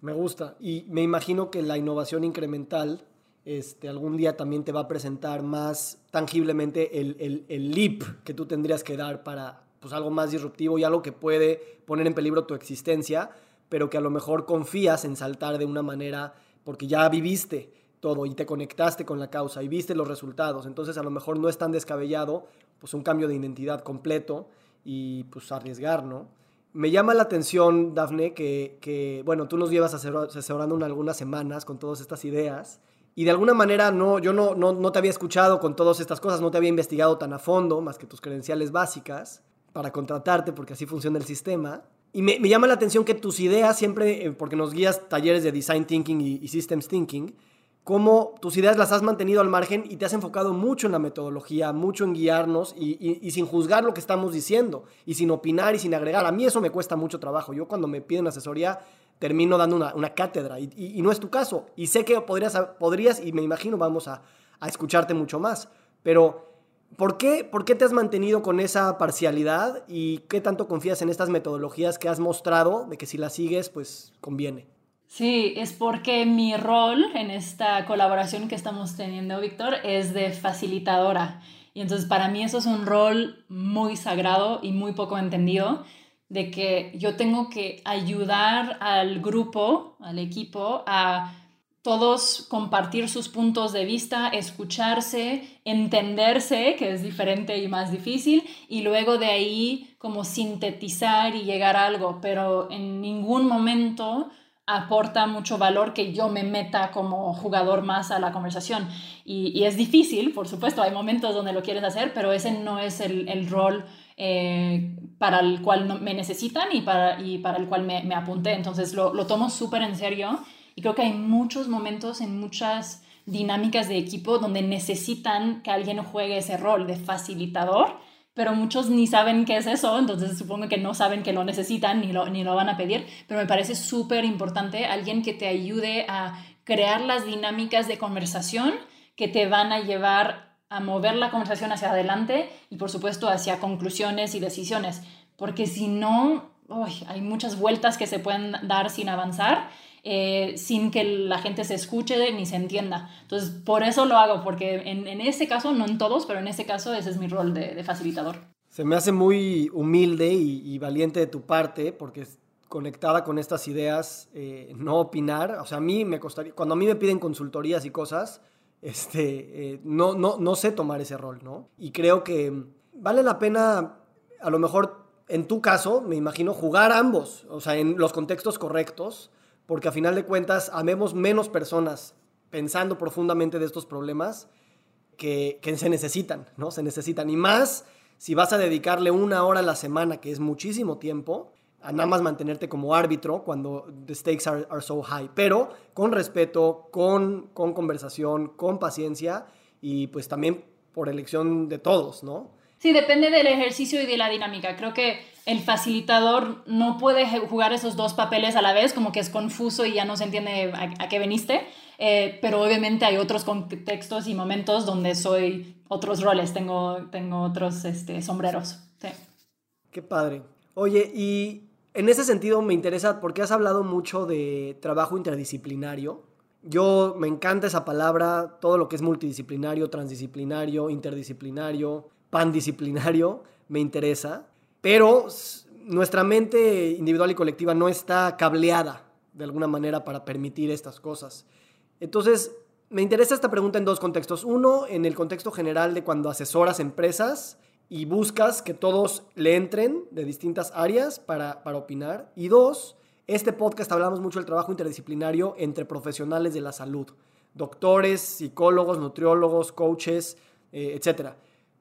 Speaker 3: Me gusta y me imagino que la innovación incremental este, algún día también te va a presentar más tangiblemente el, el, el leap que tú tendrías que dar para pues, algo más disruptivo y algo que puede poner en peligro tu existencia, pero que a lo mejor confías en saltar de una manera porque ya viviste todo y te conectaste con la causa y viste los resultados. Entonces a lo mejor no es tan descabellado pues un cambio de identidad completo y pues arriesgar, ¿no? Me llama la atención, Dafne, que, bueno, tú nos llevas asesorando en algunas semanas con todas estas ideas y de alguna manera no, yo no, no, te había escuchado con todas estas cosas, no te había investigado tan a fondo, más que tus credenciales básicas, para contratarte, porque así funciona el sistema. Y me, llama la atención que tus ideas siempre, eh, porque nos guías talleres de Design Thinking y, y Systems Thinking, cómo tus ideas las has mantenido al margen y te has enfocado mucho en la metodología, mucho en guiarnos y, sin juzgar lo que estamos diciendo y sin opinar y sin agregar. A mí eso me cuesta mucho trabajo. Yo cuando me piden asesoría termino dando una, cátedra y, no es tu caso. Y sé que podrías, podrías y me imagino vamos a, escucharte mucho más. Pero ¿por qué, ¿por qué te has mantenido con esa parcialidad y qué tanto confías en estas metodologías que has mostrado de que si las sigues pues conviene?
Speaker 1: Sí, es porque mi rol en esta colaboración que estamos teniendo, Víctor, es de facilitadora. Y entonces para mí eso es un rol muy sagrado y muy poco entendido, de que yo tengo que ayudar al grupo, al equipo, a todos compartir sus puntos de vista, escucharse, entenderse, que es diferente y más difícil, y luego de ahí como sintetizar y llegar a algo, pero en ningún momento aporta mucho valor que yo me meta como jugador más a la conversación. Y, es difícil, por supuesto, hay momentos donde lo quieres hacer, pero ese no es el, rol eh, para el cual me necesitan y para, y para el cual me, apunté. Entonces lo, lo tomo súper en serio y creo que hay muchos momentos en muchas dinámicas de equipo donde necesitan que alguien juegue ese rol de facilitador pero muchos ni saben qué es eso, entonces supongo que no saben que lo necesitan ni lo, ni lo van a pedir, pero me parece súper importante alguien que te ayude a crear las dinámicas de conversación que te van a llevar a mover la conversación hacia adelante y por supuesto hacia conclusiones y decisiones, porque si no, hay muchas vueltas que se pueden dar sin avanzar eh, sin que la gente se escuche ni se entienda. Entonces, por eso lo hago, porque en, en ese caso, no en todos, pero en ese caso ese es mi rol de, facilitador.
Speaker 3: Se me hace muy humilde y, valiente de tu parte, porque conectada con estas ideas, eh, no opinar. O sea, a mí me costaría, cuando a mí me piden consultorías y cosas, este, eh, no, no, no sé tomar ese rol, ¿no? Y creo que vale la pena, a lo mejor en tu caso, me imagino, jugar ambos, o sea, en los contextos correctos porque a final de cuentas amemos menos personas pensando profundamente de estos problemas que, que se necesitan, ¿no? Se necesitan. Y más si vas a dedicarle una hora a la semana, que es muchísimo tiempo, a nada más mantenerte como árbitro cuando the stakes are, are so high. Pero con respeto, con, con conversación, con paciencia y pues también por elección de todos, ¿no?
Speaker 1: Sí, depende del ejercicio y de la dinámica. Creo que el facilitador no puede jugar esos dos papeles a la vez, como que es confuso y ya no se entiende a, qué veniste. Eh, pero obviamente hay otros contextos y momentos donde soy otros roles, tengo, tengo otros este, sombreros.
Speaker 3: Qué padre. Oye, y en ese sentido me interesa porque has hablado mucho de trabajo interdisciplinario. Yo me encanta esa palabra, todo lo que es multidisciplinario, transdisciplinario, interdisciplinario pandisciplinario me interesa, pero nuestra mente individual y colectiva no está cableada de alguna manera para permitir estas cosas. Entonces, me interesa esta pregunta en dos contextos. Uno, en el contexto general de cuando asesoras empresas y buscas que todos le entren de distintas áreas para, para opinar. Y dos, este podcast hablamos mucho del trabajo interdisciplinario entre profesionales de la salud, doctores, psicólogos, nutriólogos, coaches, eh, etcétera.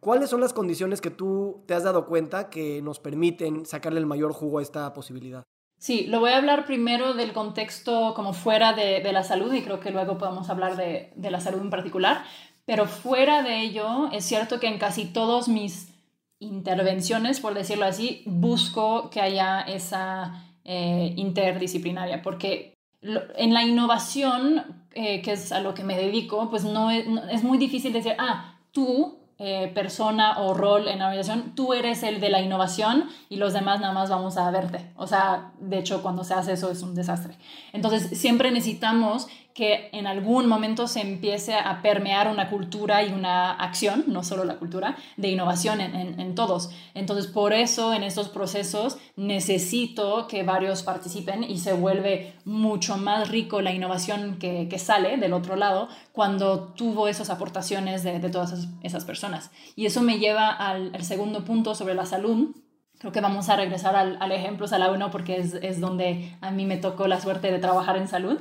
Speaker 3: ¿Cuáles son las condiciones que tú te has dado cuenta que nos permiten sacarle el mayor jugo a esta posibilidad?
Speaker 1: Sí, lo voy a hablar primero del contexto como fuera de, la salud y creo que luego podemos hablar de, la salud en particular, pero fuera de ello es cierto que en casi todas mis intervenciones, por decirlo así, busco que haya esa eh, interdisciplinaria, porque en la innovación, eh, que es a lo que me dedico, pues no es muy difícil decir, ah, tú eh, persona o rol en la organización, tú eres el de la innovación y los demás nada más vamos a verte. O sea, de hecho, cuando se hace eso es un desastre. Entonces, siempre necesitamos que en algún momento se empiece a permear una cultura y una acción, no solo la cultura, de innovación en, todos. Entonces, por eso en estos procesos necesito que varios participen y se vuelve mucho más rico la innovación que, sale del otro lado cuando tuvo esas aportaciones de, todas esas, personas. Y eso me lleva al, segundo punto sobre la salud, creo que vamos a regresar al, al ejemplo Sala 1 porque es, es donde a mí me tocó la suerte de trabajar en salud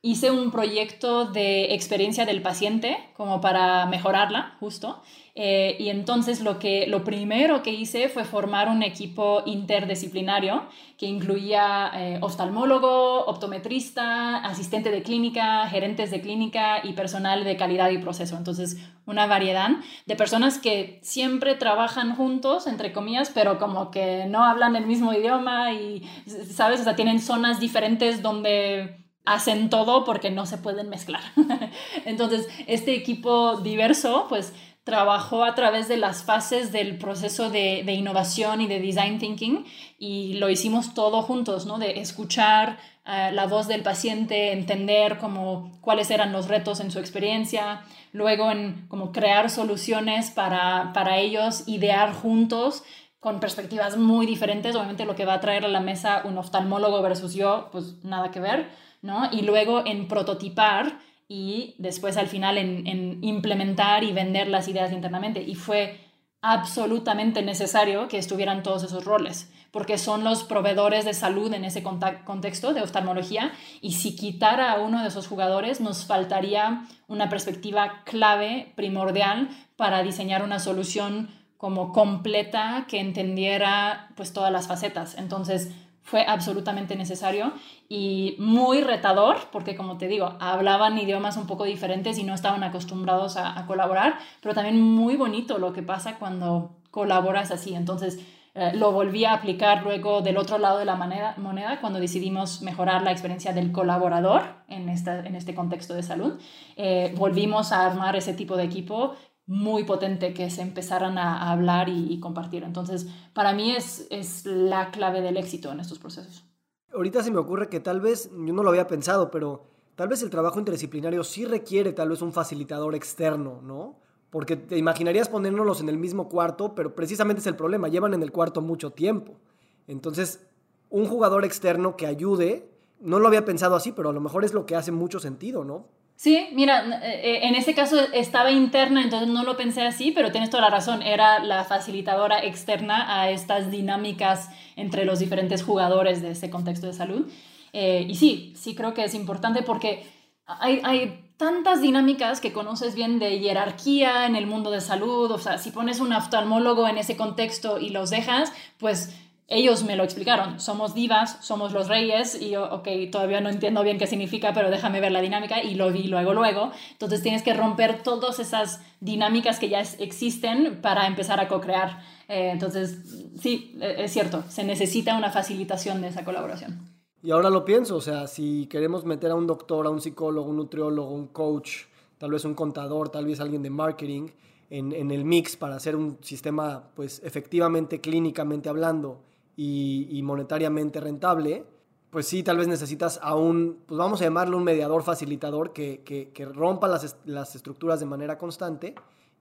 Speaker 1: hice un proyecto de experiencia del paciente como para mejorarla, justo. Eh, y entonces lo, que, lo primero que hice fue formar un equipo interdisciplinario que incluía eh, oftalmólogo, optometrista, asistente de clínica, gerentes de clínica y personal de calidad y proceso. Entonces, una variedad de personas que siempre trabajan juntos, entre comillas, pero como que no hablan el mismo idioma y, ¿sabes? O sea, tienen zonas diferentes donde hacen todo porque no se pueden mezclar. Entonces, este equipo diverso, pues trabajó a través de las fases del proceso de, innovación y de design thinking y lo hicimos todo juntos, ¿no? De escuchar eh, la voz del paciente, entender como cuáles eran los retos en su experiencia, luego en como crear soluciones para, para ellos, idear juntos con perspectivas muy diferentes, obviamente lo que va a traer a la mesa un oftalmólogo versus yo, pues nada que ver, ¿no? Y luego en prototipar y después al final en, implementar y vender las ideas internamente. Y fue absolutamente necesario que estuvieran todos esos roles, porque son los proveedores de salud en ese contexto de oftalmología, y si quitara a uno de esos jugadores, nos faltaría una perspectiva clave, primordial, para diseñar una solución como completa que entendiera pues todas las facetas. Entonces, fue absolutamente necesario y muy retador, porque como te digo, hablaban idiomas un poco diferentes y no estaban acostumbrados a, colaborar, pero también muy bonito lo que pasa cuando colaboras así. Entonces, eh, lo volví a aplicar luego del otro lado de la moneda, moneda cuando decidimos mejorar la experiencia del colaborador en, esta, en este contexto de salud. Eh, volvimos a armar ese tipo de equipo muy potente que se empezaran a, hablar y, compartir. Entonces, para mí es, es la clave del éxito en estos procesos.
Speaker 3: Ahorita se me ocurre que tal vez, yo no lo había pensado, pero tal vez el trabajo interdisciplinario sí requiere tal vez un facilitador externo, ¿no? Porque te imaginarías ponérnoslos en el mismo cuarto, pero precisamente es el problema, llevan en el cuarto mucho tiempo. Entonces, un jugador externo que ayude, no lo había pensado así, pero a lo mejor es lo que hace mucho sentido, ¿no?
Speaker 1: Sí, mira, eh, en ese caso estaba interna, entonces no lo pensé así, pero tienes toda la razón, era la facilitadora externa a estas dinámicas entre los diferentes jugadores de ese contexto de salud. Eh, y sí, sí creo que es importante porque hay, hay tantas dinámicas que conoces bien de jerarquía en el mundo de salud, o sea, si pones un oftalmólogo en ese contexto y los dejas, pues ellos me lo explicaron, somos divas, somos los reyes y yo, ok, todavía no entiendo bien qué significa, pero déjame ver la dinámica y lo vi luego, luego. Entonces tienes que romper todas esas dinámicas que ya existen para empezar a co-crear. Eh, entonces, sí, e, es cierto, se necesita una facilitación de esa colaboración.
Speaker 3: Y ahora lo pienso, o sea, si queremos meter a un doctor, a un psicólogo, un nutriólogo, un coach, tal vez un contador, tal vez alguien de marketing, en, en el mix para hacer un sistema, pues efectivamente, clínicamente hablando, y, monetariamente rentable, pues sí, tal vez necesitas a un, pues vamos a llamarlo un mediador facilitador que, que, rompa las, las, estructuras de manera constante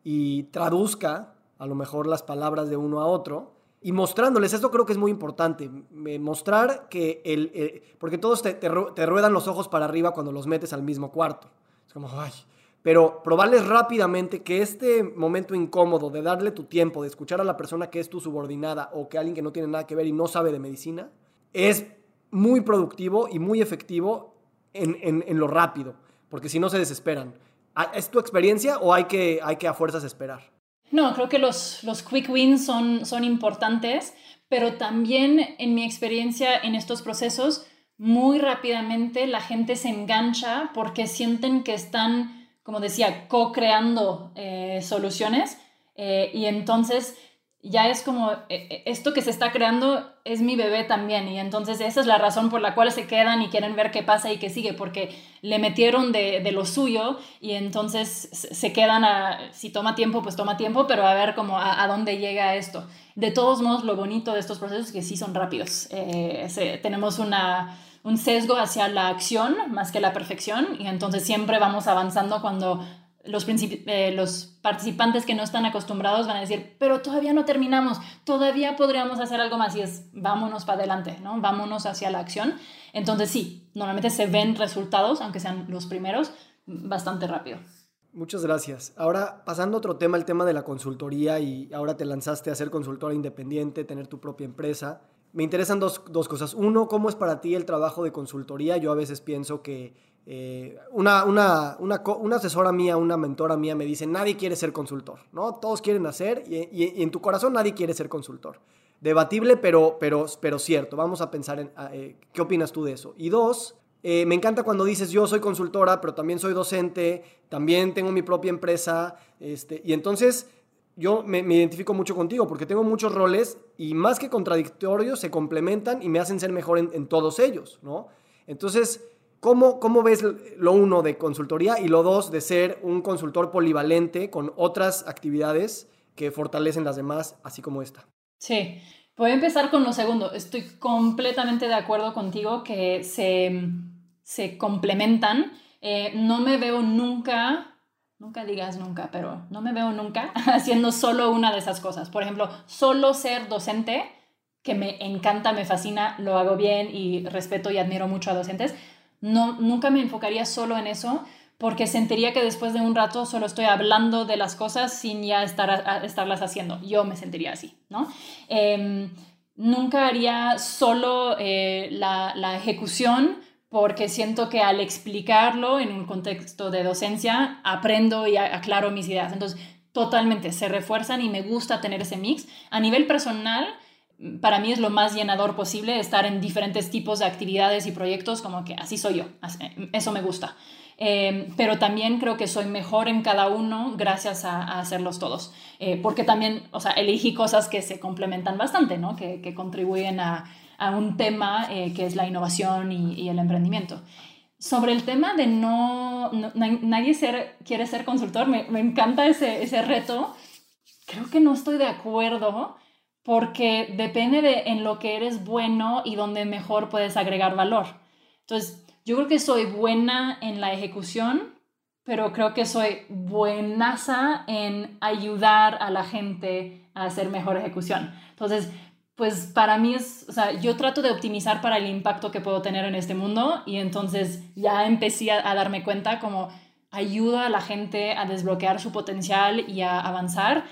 Speaker 3: y traduzca a lo mejor las palabras de uno a otro y mostrándoles, esto creo que es muy importante, mostrar que el, porque todos te, te, te, ruedan los ojos para arriba cuando los metes al mismo cuarto. Es como, ay, pero probarles rápidamente que este momento incómodo de darle tu tiempo, de escuchar a la persona que es tu subordinada o que alguien que no tiene nada que ver y no sabe de medicina, es muy productivo y muy efectivo en, lo rápido, porque si no se desesperan. ¿Es tu experiencia o hay que, hay que a fuerzas esperar?
Speaker 1: No, creo que los, los quick wins son, son importantes, pero también en mi experiencia en estos procesos, muy rápidamente la gente se engancha porque sienten que están como decía, co-creando eh, soluciones eh, y entonces ya es como, eh, esto que se está creando es mi bebé también y entonces esa es la razón por la cual se quedan y quieren ver qué pasa y qué sigue, porque le metieron de, de lo suyo y entonces se quedan a, si toma tiempo, pues toma tiempo, pero a ver cómo a, a dónde llega esto. De todos modos, lo bonito de estos procesos es que sí son rápidos. tenemos una un sesgo hacia la acción más que la perfección y entonces siempre vamos avanzando cuando los, eh, los participantes que no están acostumbrados van a decir, pero todavía no terminamos, todavía podríamos hacer algo más y es vámonos para adelante, ¿no? Vámonos hacia la acción. Entonces sí, normalmente se ven resultados, aunque sean los primeros, bastante rápido.
Speaker 3: Muchas gracias. Ahora, pasando a otro tema, el tema de la consultoría y ahora te lanzaste a ser consultora independiente, tener tu propia empresa. Me interesan dos, dos cosas. Uno, ¿cómo es para ti el trabajo de consultoría? Yo a veces pienso que eh, una, una, una, asesora mía, una mentora mía me dice, nadie quiere ser consultor, ¿no? Todos quieren hacer y, y, en tu corazón nadie quiere ser consultor. Debatible, pero, pero, pero cierto. Vamos a pensar en eh, qué opinas tú de eso. Y dos, eh, me encanta cuando dices yo soy consultora, pero también soy docente, también tengo mi propia empresa, este, y entonces yo me, identifico mucho contigo porque tengo muchos roles y más que contradictorios se complementan y me hacen ser mejor en, todos ellos, ¿no? Entonces, ¿cómo, ¿cómo ves lo uno de consultoría y lo dos de ser un consultor polivalente con otras actividades que fortalecen las demás, así como esta?
Speaker 1: Sí, Voy a empezar con lo segundo. Estoy completamente de acuerdo contigo que se, se complementan. Eh, no me veo nunca, nunca digas nunca, pero no me veo nunca haciendo solo una de esas cosas. Por ejemplo, solo ser docente, que me encanta, me fascina, lo hago bien y respeto y admiro mucho a docentes. No, nunca me enfocaría solo en eso porque sentiría que después de un rato solo estoy hablando de las cosas sin ya estar estarlas haciendo. Yo me sentiría así, ¿no? Em, nunca haría solo eh, la, la, ejecución porque siento que al explicarlo en un contexto de docencia aprendo y aclaro mis ideas. Entonces, totalmente, se refuerzan y me gusta tener ese mix. A nivel personal, para mí es lo más llenador posible estar en diferentes tipos de actividades y proyectos, como que así soy yo, eso me gusta. Em, pero también creo que soy mejor en cada uno gracias a, hacerlos todos, eh, porque también, o sea, elegí cosas que se complementan bastante, ¿no? Que, que contribuyen a, a, un tema eh, que es la innovación y, el emprendimiento. Sobre el tema de no, nadie quiere ser consultor, me, me encanta ese, ese reto. Creo que no estoy de acuerdo porque depende de en lo que eres bueno y donde mejor puedes agregar valor. Entonces, yo creo que soy buena en la ejecución, pero creo que soy buenaza en ayudar a la gente a hacer mejor ejecución. Entonces, pues para mí es, o sea, yo trato de optimizar para el impacto que puedo tener en este mundo y entonces ya empecé a, darme cuenta como ayuda a la gente a desbloquear su potencial y a avanzar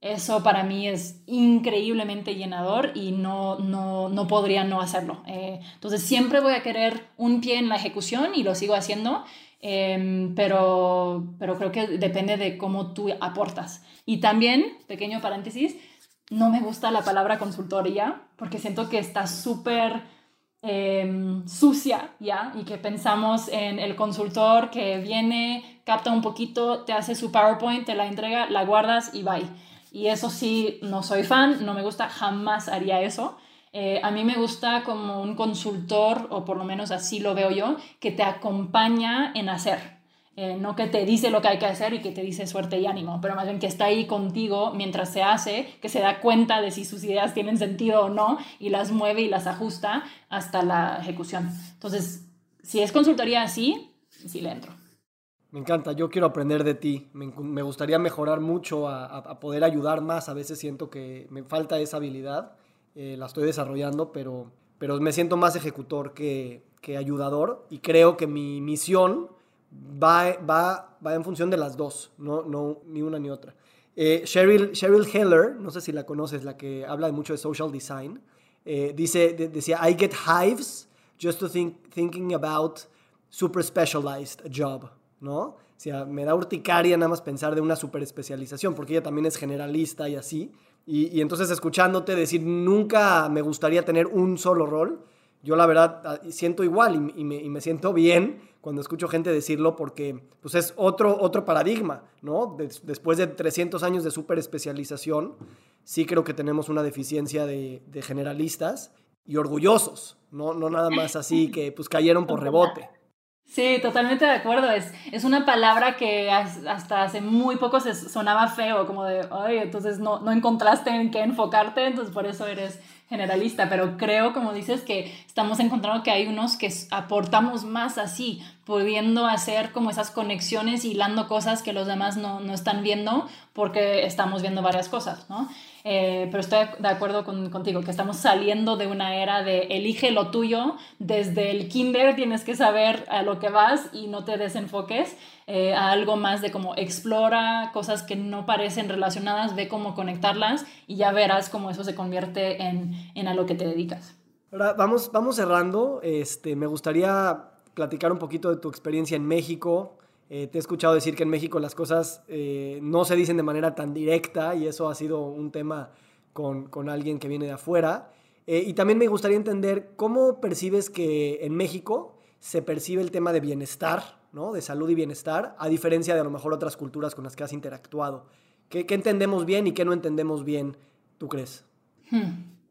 Speaker 1: eso para mí es increíblemente llenador y no, no, no podría no hacerlo. Eh, entonces siempre voy a querer un pie en la ejecución y lo sigo haciendo, em, pero, pero creo que depende de cómo tú aportas. Y también, pequeño paréntesis, no me gusta la palabra consultoría porque siento que está súper em, sucia ya y que pensamos en el consultor que viene, capta un poquito, te hace su PowerPoint, te la entrega, la guardas y bye. Y eso sí, no soy fan, no me gusta, jamás haría eso. Eh, a mí me gusta como un consultor, o por lo menos así lo veo yo, que te acompaña en hacer. Eh, no que te dice lo que hay que hacer y que te dice suerte y ánimo, pero más bien que está ahí contigo mientras se hace, que se da cuenta de si sus ideas tienen sentido o no y las mueve y las ajusta hasta la ejecución. Entonces, si es consultoría así, sí le entro.
Speaker 3: Me encanta, yo quiero aprender de ti. Me, gustaría mejorar mucho a, poder ayudar más. A veces siento que me falta esa habilidad. Eh, la estoy desarrollando, pero, pero me siento más ejecutor que, que ayudador. Y creo que mi misión va, va, va en función de las dos, no, no ni una ni otra. Eh, Cheryl, Cheryl Heller, no sé si la conoces, la que habla mucho de social design, eh, dice, decía, I get hives just to think, thinking about super specialized job. ¿no? O sea, me da urticaria nada más pensar de una super especialización, porque ella también es generalista y así. Y, entonces escuchándote decir, nunca me gustaría tener un solo rol, yo la verdad ah, siento igual y, me, siento bien cuando escucho gente decirlo porque pues es otro, otro paradigma, ¿no? después de 300 años de super especialización, sí creo que tenemos una deficiencia de, de generalistas y orgullosos, ¿no? no nada más así que pues cayeron por rebote.
Speaker 1: Sí, totalmente de acuerdo. Es, es una palabra que hasta hace muy poco se sonaba feo, como de, ay, entonces no, no encontraste en qué enfocarte, entonces por eso eres generalista, pero creo, como dices, que estamos encontrando que hay unos que aportamos más así, pudiendo hacer como esas conexiones, hilando cosas que los demás no, no están viendo porque estamos viendo varias cosas, ¿no? Eh, pero estoy de acuerdo con, contigo, que estamos saliendo de una era de elige lo tuyo, desde el kinder tienes que saber a lo que vas y no te desenfoques. eh, a algo más de como explora cosas que no parecen relacionadas, ve cómo conectarlas y ya verás cómo eso se convierte en, en a lo que te dedicas.
Speaker 3: Ahora, vamos, vamos cerrando. Este, me gustaría platicar un poquito de tu experiencia en México. Eh, te he escuchado decir que en México las cosas eh, no se dicen de manera tan directa y eso ha sido un tema con, con alguien que viene de afuera. y también me gustaría entender cómo percibes que en México se percibe el tema de bienestar ¿no? De salud y bienestar, a diferencia de a lo mejor otras culturas con las que has interactuado. ¿Qué, entendemos bien y qué no entendemos bien, tú crees?
Speaker 1: Hmm,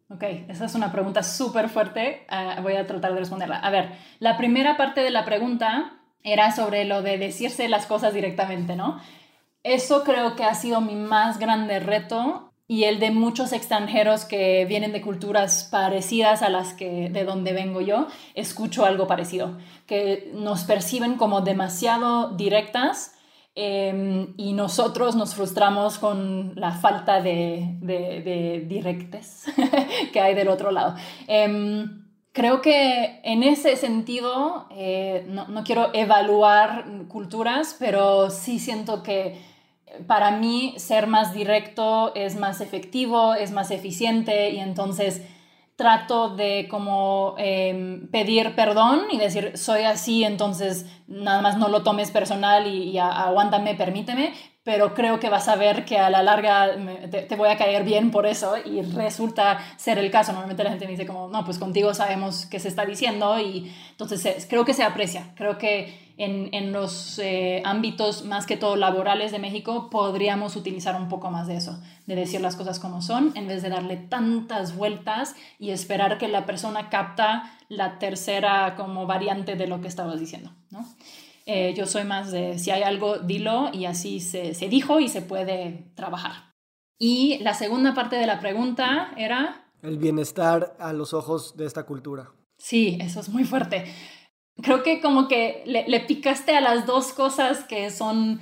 Speaker 1: ok, esa es una pregunta súper fuerte. Ah, voy a tratar de responderla. A ver, la primera parte de la pregunta era sobre lo de decirse las cosas directamente, ¿no? Eso creo que ha sido mi más grande reto y el de muchos extranjeros que vienen de culturas parecidas a las que de donde vengo yo, escucho algo parecido, que nos perciben como demasiado directas em, y nosotros nos frustramos con la falta de, de, directes que hay del otro lado. Em, creo que en ese sentido, eh, no, no quiero evaluar culturas, pero sí siento que para mí ser más directo es más efectivo, es más eficiente y entonces trato de como em, pedir perdón y decir soy así, entonces nada más no lo tomes personal y, y aguántame, permíteme, pero creo que vas a ver que a la larga te, voy a caer bien por eso y resulta ser el caso. Normalmente la gente me dice como, no, pues contigo sabemos qué se está diciendo y entonces creo que se aprecia. Creo que en, en los eh, ámbitos más que todo laborales de México podríamos utilizar un poco más de eso, de decir las cosas como son en vez de darle tantas vueltas y esperar que la persona capta la tercera como variante de lo que estabas diciendo, ¿no? Eh, yo soy más de si hay algo, dilo y así se, se dijo y se puede trabajar. Y la segunda parte de la pregunta era...
Speaker 3: El bienestar a los ojos de esta cultura.
Speaker 1: Sí, eso es muy fuerte. Creo que como que le, picaste a las dos cosas que son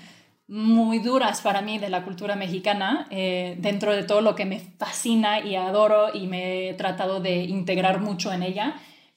Speaker 1: muy duras para mí de la cultura mexicana, eh, dentro de todo lo que me fascina y adoro y me he tratado de integrar mucho en ella,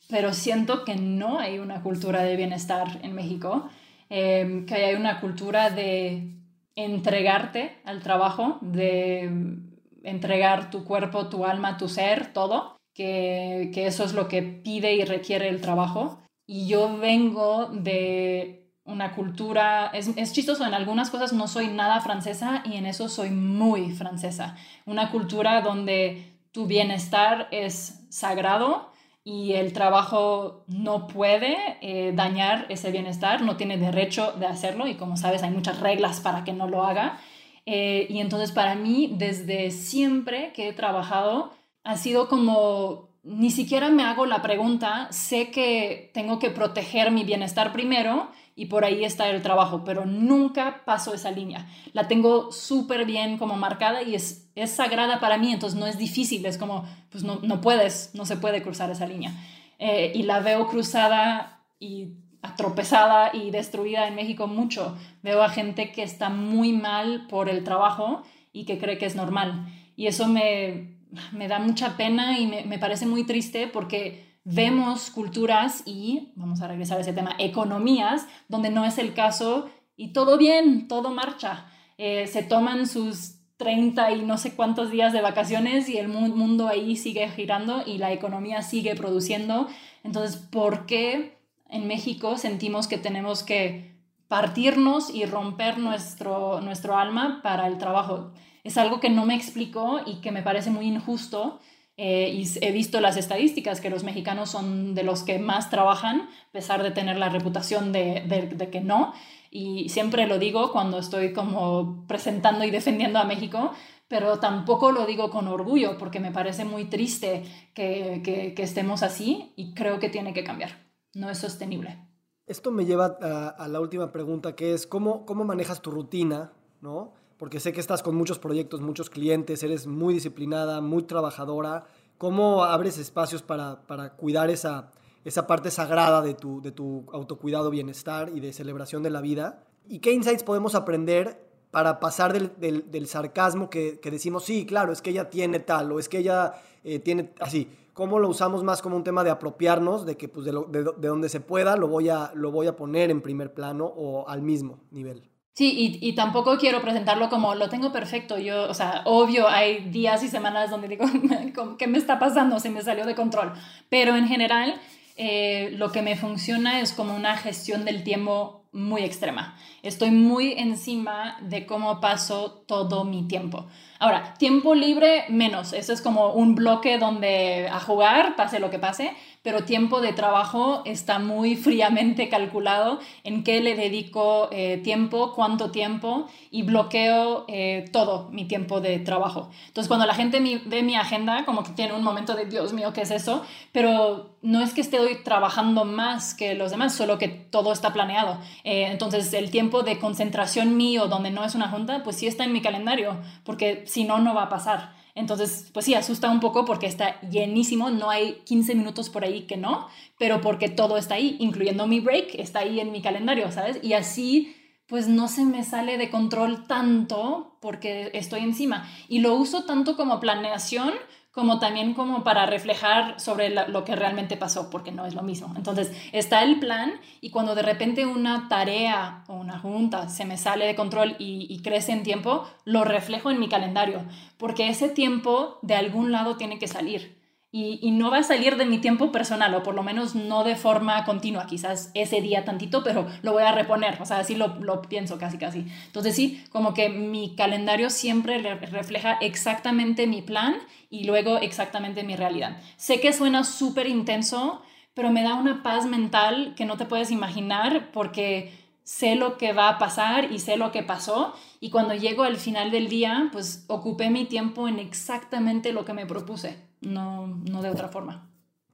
Speaker 1: pero siento que no hay una cultura de bienestar en México, eh, que hay una cultura de entregarte al trabajo, de entregar tu cuerpo, tu alma, tu ser, todo, que, que eso es lo que pide y requiere el trabajo. Y yo vengo de una cultura, es, es, chistoso, en algunas cosas no soy nada francesa y en eso soy muy francesa. Una cultura donde tu bienestar es sagrado y el trabajo no puede eh, dañar ese bienestar, no tiene derecho de hacerlo y como sabes hay muchas reglas para que no lo haga. Eh, y entonces para mí desde siempre que he trabajado ha sido como ni siquiera me hago la pregunta, sé que tengo que proteger mi bienestar primero y por ahí está el trabajo, pero nunca paso esa línea. La tengo súper bien como marcada y es, es sagrada para mí, entonces no es difícil, es como, pues no, no puedes, no se puede cruzar esa línea. Eh, y la veo cruzada y atropezada y destruida en México mucho. Veo a gente que está muy mal por el trabajo y que cree que es normal. Y eso me, me da mucha pena y me, me parece muy triste porque vemos culturas y, vamos a regresar a ese tema, economías, donde no es el caso y todo bien, todo marcha. Eh, se toman sus 30 y no sé cuántos días de vacaciones y el mundo ahí sigue girando y la economía sigue produciendo. Entonces, ¿por qué en México sentimos que tenemos que partirnos y romper nuestro, nuestro alma para el trabajo? Es algo que no me explico y que me parece muy injusto eh, y he visto las estadísticas que los mexicanos son de los que más trabajan, a pesar de tener la reputación de, de, que no. Y siempre lo digo cuando estoy como presentando y defendiendo a México, pero tampoco lo digo con orgullo porque me parece muy triste que, que, estemos así y creo que tiene que cambiar. No es sostenible.
Speaker 3: Esto me lleva a, a la última pregunta, que es ¿cómo, cómo manejas tu rutina? ¿no? Porque sé que estás con muchos proyectos, muchos clientes, eres muy disciplinada, muy trabajadora. ¿Cómo abres espacios para, para cuidar esa, esa parte sagrada de tu, de tu autocuidado, bienestar y de celebración de la vida? ¿Y qué insights podemos aprender para pasar del, del, sarcasmo que, que, decimos, sí, claro, es que ella tiene tal, o es que ella eh, tiene así? cómo lo usamos más como un tema de apropiarnos, de que pues de, de, donde se pueda lo voy, a, lo voy a poner en primer plano o al mismo nivel.
Speaker 1: Sí, y, y, tampoco quiero presentarlo como lo tengo perfecto. Yo, o sea, obvio, hay días y semanas donde digo, ¿qué me está pasando? Se me salió de control. Pero en general, eh, lo que me funciona es como una gestión del tiempo muy extrema. Estoy muy encima de cómo paso todo mi tiempo. Ahora, tiempo libre menos. Eso es como un bloque donde a jugar, pase lo que pase pero tiempo de trabajo está muy fríamente calculado en qué le dedico eh, tiempo, cuánto tiempo y bloqueo eh, todo mi tiempo de trabajo. Entonces cuando la gente ve mi agenda, como que tiene un momento de, Dios mío, ¿qué es eso? Pero no es que esté hoy trabajando más que los demás, solo que todo está planeado. Eh, entonces el tiempo de concentración mío, donde no es una junta, pues sí está en mi calendario, porque si no, no va a pasar. Entonces, pues sí, asusta un poco porque está llenísimo, no hay 15 minutos por ahí que no, pero porque todo está ahí, incluyendo mi break, está ahí en mi calendario, ¿sabes? Y así, pues no se me sale de control tanto porque estoy encima. Y lo uso tanto como planeación como también como para reflejar sobre lo que realmente pasó, porque no es lo mismo. Entonces, está el plan y cuando de repente una tarea o una junta se me sale de control y, y crece en tiempo, lo reflejo en mi calendario, porque ese tiempo de algún lado tiene que salir y, no va a salir de mi tiempo personal, o por lo menos no de forma continua, quizás ese día tantito, pero lo voy a reponer, o sea, así lo, lo pienso casi, casi. Entonces sí, como que mi calendario siempre refleja exactamente mi plan y luego exactamente mi realidad. Sé que suena súper intenso, pero me da una paz mental que no te puedes imaginar porque sé lo que va a pasar y sé lo que pasó y cuando llego al final del día, pues ocupé mi tiempo en exactamente lo que me propuse no, no de otra forma.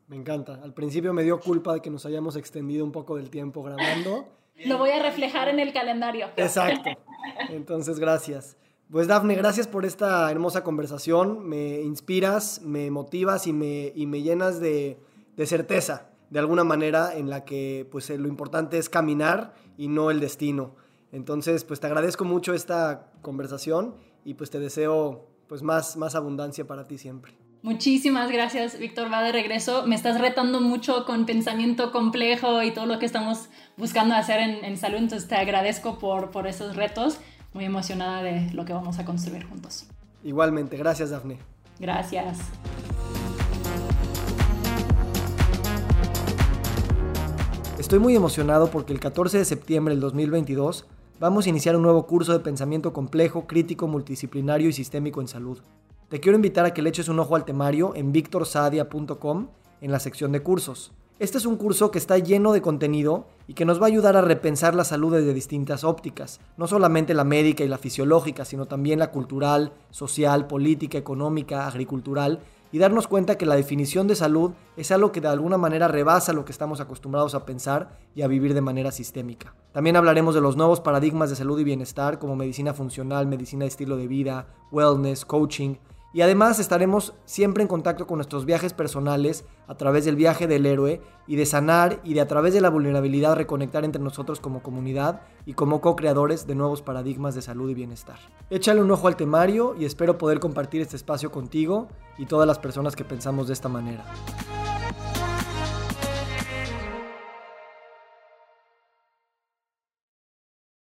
Speaker 3: Me encanta. Al principio me dio culpa de que nos hayamos extendido un poco del tiempo grabando.
Speaker 1: Lo voy a reflejar en el calendario.
Speaker 3: Exacto. Entonces, gracias. Pues Dafne, gracias por esta hermosa conversación. Me inspiras, me motivas y me, y me llenas de, de, certeza, de alguna manera, en la que pues, lo importante es caminar y no el destino. Entonces, pues te agradezco mucho esta conversación y pues te deseo pues, más, más abundancia para ti siempre.
Speaker 1: Muchísimas gracias, Víctor. Va de regreso. Me estás retando mucho con pensamiento complejo y todo lo que estamos buscando hacer en, salud. Entonces te agradezco por, por esos retos. Muy emocionada de lo que vamos a construir juntos.
Speaker 3: Igualmente. Gracias, Dafne.
Speaker 1: Gracias.
Speaker 3: Estoy muy emocionado porque el 14 de septiembre del 2022 vamos a iniciar un nuevo curso de pensamiento complejo, crítico, multidisciplinario y sistémico en salud. Te quiero invitar a que le eches un ojo al temario en victorsadia.com en la sección de cursos. Este es un curso que está lleno de contenido y que nos va a ayudar a repensar la salud desde distintas ópticas, no solamente la médica y la fisiológica, sino también la cultural, social, política, económica, agricultural, y darnos cuenta que la definición de salud es algo que de alguna manera rebasa lo que estamos acostumbrados a pensar y a vivir de manera sistémica. También hablaremos de los nuevos paradigmas de salud y bienestar como medicina funcional, medicina de estilo de vida, wellness, coaching, y además estaremos siempre en contacto con nuestros viajes personales a través del viaje del héroe y de sanar y de a través de la vulnerabilidad reconectar entre nosotros como comunidad y como co-creadores de nuevos paradigmas de salud y bienestar. Échale un ojo al temario y espero poder compartir este espacio contigo y todas las personas que pensamos de esta manera.